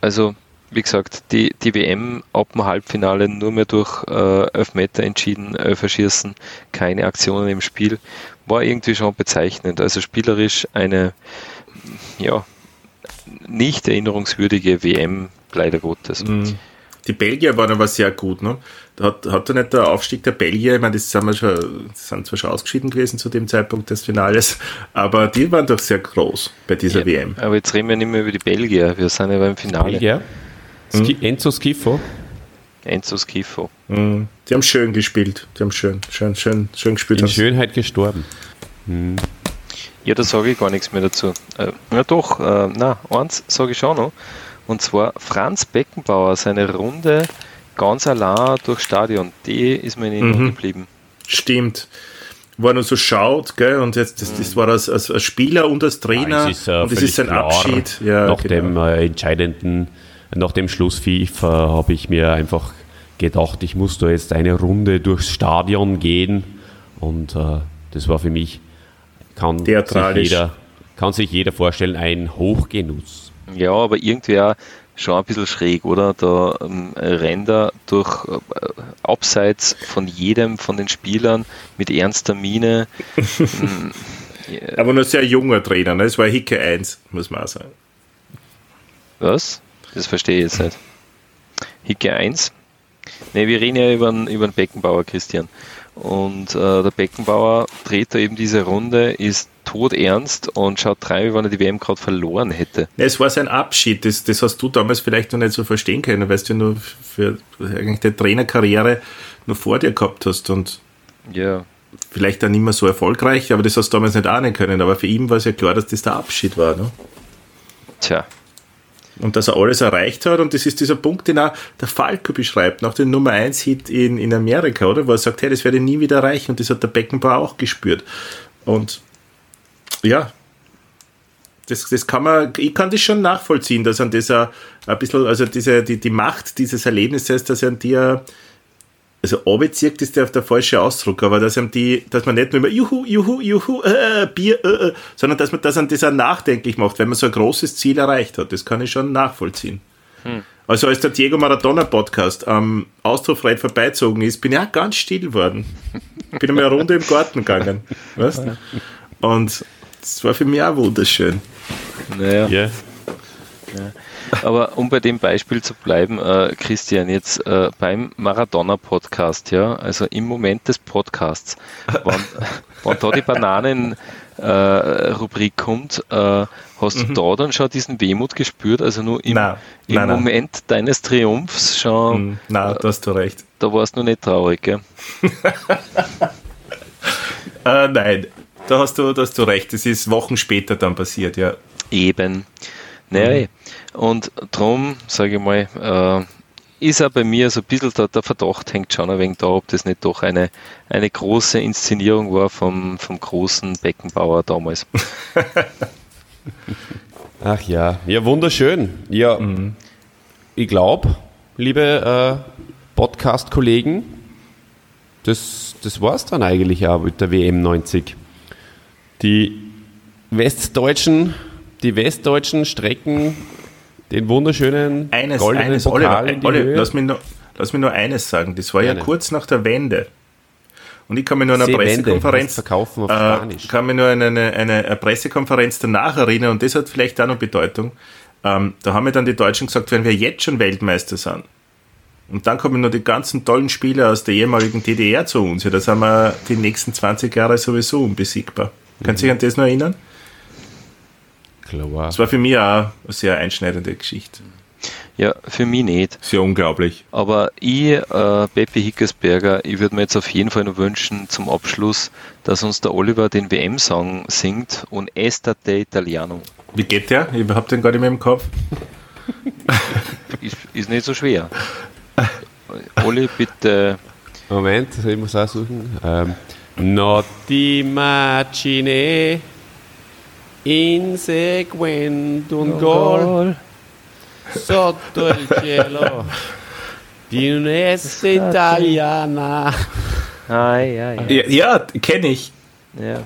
also, wie gesagt, die, die WM ab dem Halbfinale nur mehr durch äh, Elfmeter entschieden, Elferschießen, keine Aktionen im Spiel, war irgendwie schon bezeichnend. Also spielerisch eine, ja, nicht erinnerungswürdige WM leider Gottes. Mhm. Die Belgier waren aber sehr gut, ne? Da hat, hat da nicht der Aufstieg der Belgier, ich meine, das sind, wir schon, sind zwar schon ausgeschieden gewesen zu dem Zeitpunkt des Finales, aber die waren doch sehr groß bei dieser ja, WM. Aber jetzt reden wir nicht mehr über die Belgier, wir sind ja beim Finale. Belgier? Mhm. Enzo Schifo? Enzo Schifo. Mhm. Die haben schön gespielt, die haben schön, schön, schön, schön gespielt. In Schönheit gestorben. Mhm. Ja, da sage ich gar nichts mehr dazu. Äh, ja doch, äh, na, eins sage ich schon noch. Und zwar Franz Beckenbauer, seine Runde ganz allein durchs Stadion, die ist mir in Erinnerung mhm. geblieben. Stimmt. War nur so schaut, gell? Und jetzt, das, das war als, als, als Spieler und als Trainer. Ja, ist, äh, und das ist sein klar. Abschied. Ja, nach genau. dem äh, entscheidenden, nach dem Schlusspfiff äh, habe ich mir einfach gedacht, ich muss da jetzt eine Runde durchs Stadion gehen. Und äh, das war für mich, kann sich, jeder, kann sich jeder vorstellen, ein Hochgenuss. Ja, aber irgendwie auch schon ein bisschen schräg, oder? Da ähm, Ränder durch äh, abseits von jedem von den Spielern mit ernster Miene. ähm, yeah. Aber nur sehr junger Trainer, ne? Es war Hicke 1, muss man auch sagen. Was? Das verstehe ich jetzt nicht. Hicke 1? Ne, wir reden ja über einen, über einen Beckenbauer, Christian. Und äh, der Beckenbauer dreht da eben diese Runde, ist todernst und schaut rein, wie wenn er die WM gerade verloren hätte. Ja, es war sein Abschied, das, das hast du damals vielleicht noch nicht so verstehen können, weil du nur für eigentlich die Trainerkarriere noch vor dir gehabt hast und ja. vielleicht dann nicht mehr so erfolgreich, aber das hast du damals nicht ahnen können. Aber für ihn war es ja klar, dass das der Abschied war. Ne? Tja, und dass er alles erreicht hat. Und das ist dieser Punkt, den auch der Falco beschreibt, nach dem Nummer 1 Hit in, in Amerika, oder? Wo er sagt, hey, das werde ich nie wieder erreichen. Und das hat der Beckenbauer auch gespürt. Und ja, das, das kann man, ich kann das schon nachvollziehen, dass an dieser ein bisschen, also diese, die, die Macht dieses Erlebnisses, dass er an dir also runterzieht ist der, der falsche Ausdruck, aber dass, die, dass man nicht nur immer Juhu, Juhu, Juhu, äh, Bier, äh, äh, sondern dass man das an dieser nachdenklich macht, wenn man so ein großes Ziel erreicht hat. Das kann ich schon nachvollziehen. Hm. Also als der Diego Maradona Podcast am Austrofreit vorbeizogen ist, bin ich auch ganz still geworden. Bin einmal eine Runde im Garten gegangen. Weißt? Und das war für mich auch wunderschön. Naja. Yeah. Ja. Aber um bei dem Beispiel zu bleiben, äh, Christian, jetzt äh, beim Maradona-Podcast, ja, also im Moment des Podcasts, wenn, wenn da die Bananen-Rubrik äh, kommt, hast mhm. du da dann schon diesen Wehmut gespürt? Also nur im, nein, im nein, Moment nein. deines Triumphs schon. Mhm. Nein, da hast du recht. Da warst du nicht traurig, gell? Äh, nein, da hast, du, da hast du recht. Das ist Wochen später dann passiert, ja. Eben. Naja, mhm. und darum, sage ich mal, äh, ist auch bei mir so ein bisschen der, der Verdacht hängt schon ein wenig da, ob das nicht doch eine, eine große Inszenierung war vom, vom großen Beckenbauer damals. Ach ja, ja, wunderschön. Ja, Mhm. ich glaube, liebe äh, Podcast-Kollegen, das, das war es dann eigentlich auch mit der WM 90. Die westdeutschen, die westdeutschen Strecken den wunderschönen Eines, goldenen eines, Pokal Oliver, Oliver, lass, mich nur, lass mich nur eines sagen. Das war Gerne. ja kurz nach der Wende. Und ich kann mich nur an eine Pressekonferenz, verkaufen auf äh, kann mich nur an eine, eine, eine Pressekonferenz danach erinnern und das hat vielleicht auch noch Bedeutung. Ähm, da haben mir dann die Deutschen gesagt, wenn wir jetzt schon Weltmeister sind, und dann kommen noch die ganzen tollen Spieler aus der ehemaligen DDR zu uns, ja, da sind wir die nächsten 20 Jahre sowieso unbesiegbar. Kannst du dich an das noch erinnern? Klar. Das war für mich auch eine sehr einschneidende Geschichte. Ja, für mich nicht. Sehr unglaublich. Aber ich, äh, Pepe Hickersberger, ich würde mir jetzt auf jeden Fall noch wünschen zum Abschluss, dass uns der Oliver den WM-Song singt und Estate Italiano. Wie geht der? Ich hab den gar nicht mehr im Kopf. Ist, ist nicht so schwer. Oli, bitte. Moment, ich muss auch suchen. Ähm, Notti macine inseguendo un gol sotto il cielo di un'esta italiana. Ai, ai. Ja, ja kenne ich. Ja.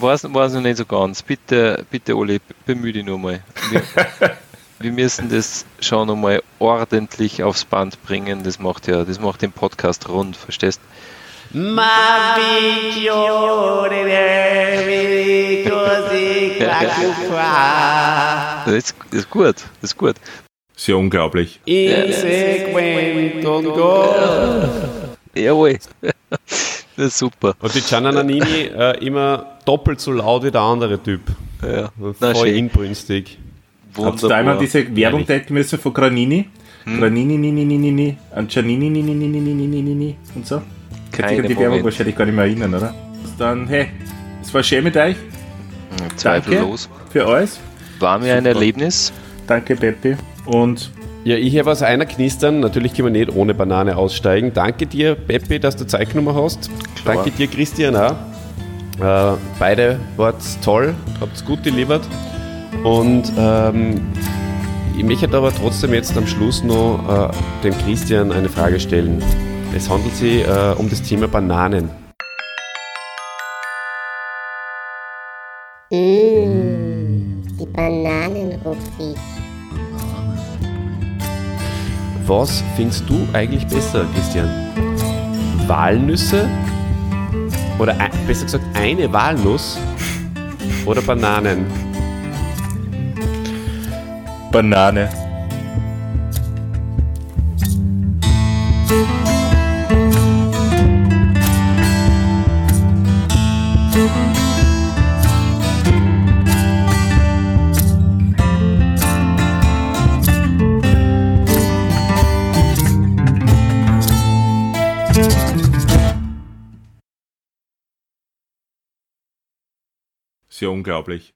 Weiß, weiß noch nicht so ganz. Bitte, bitte Oli, bemühe dich nur mal. Wir, wir müssen das schon noch mal ordentlich aufs Band bringen. Das macht ja, das macht den Podcast rund, verstehst? Ma così qua Das ist, das ist gut, das ist gut. Sehr unglaublich. inseguendo un gol. Jawohl. Das ist super. Und die Gianna Nannini äh, immer doppelt so laut wie der andere Typ. Ja. Na, Voll inbrünstig. Habt ihr da einmal diese Werbung denken müssen von Granini? Granini, ni, ni, ni, ni, ni, an Giannini, ni, ni, ni, ni, ni, ni, ni, ni, ni, und so. Ihr Keine an die Werbung Moment. wahrscheinlich gar nicht mehr erinnern, oder? Dann, hey, es war schön mit euch. Zweifellos. Für euch. War mir ein Super. Erlebnis. Danke, Peppi. Und Ja, ich habe aus einer knistern. Natürlich können wir nicht ohne Banane aussteigen. Danke dir, Peppi, dass du Zeit genommen hast. Klar. Danke dir, Christian, auch. Äh, beide wart toll, habt gut delivered. Und ähm, ich möchte aber trotzdem jetzt am Schluss noch äh, dem Christian eine Frage stellen. Es handelt sich äh, um das Thema Bananen. Mmh, die Bananen ruft ich. Was findest du eigentlich besser, Christian? Walnüsse? Oder ein, besser gesagt eine Walnuss? Oder Bananen? Banane. ist ja unglaublich.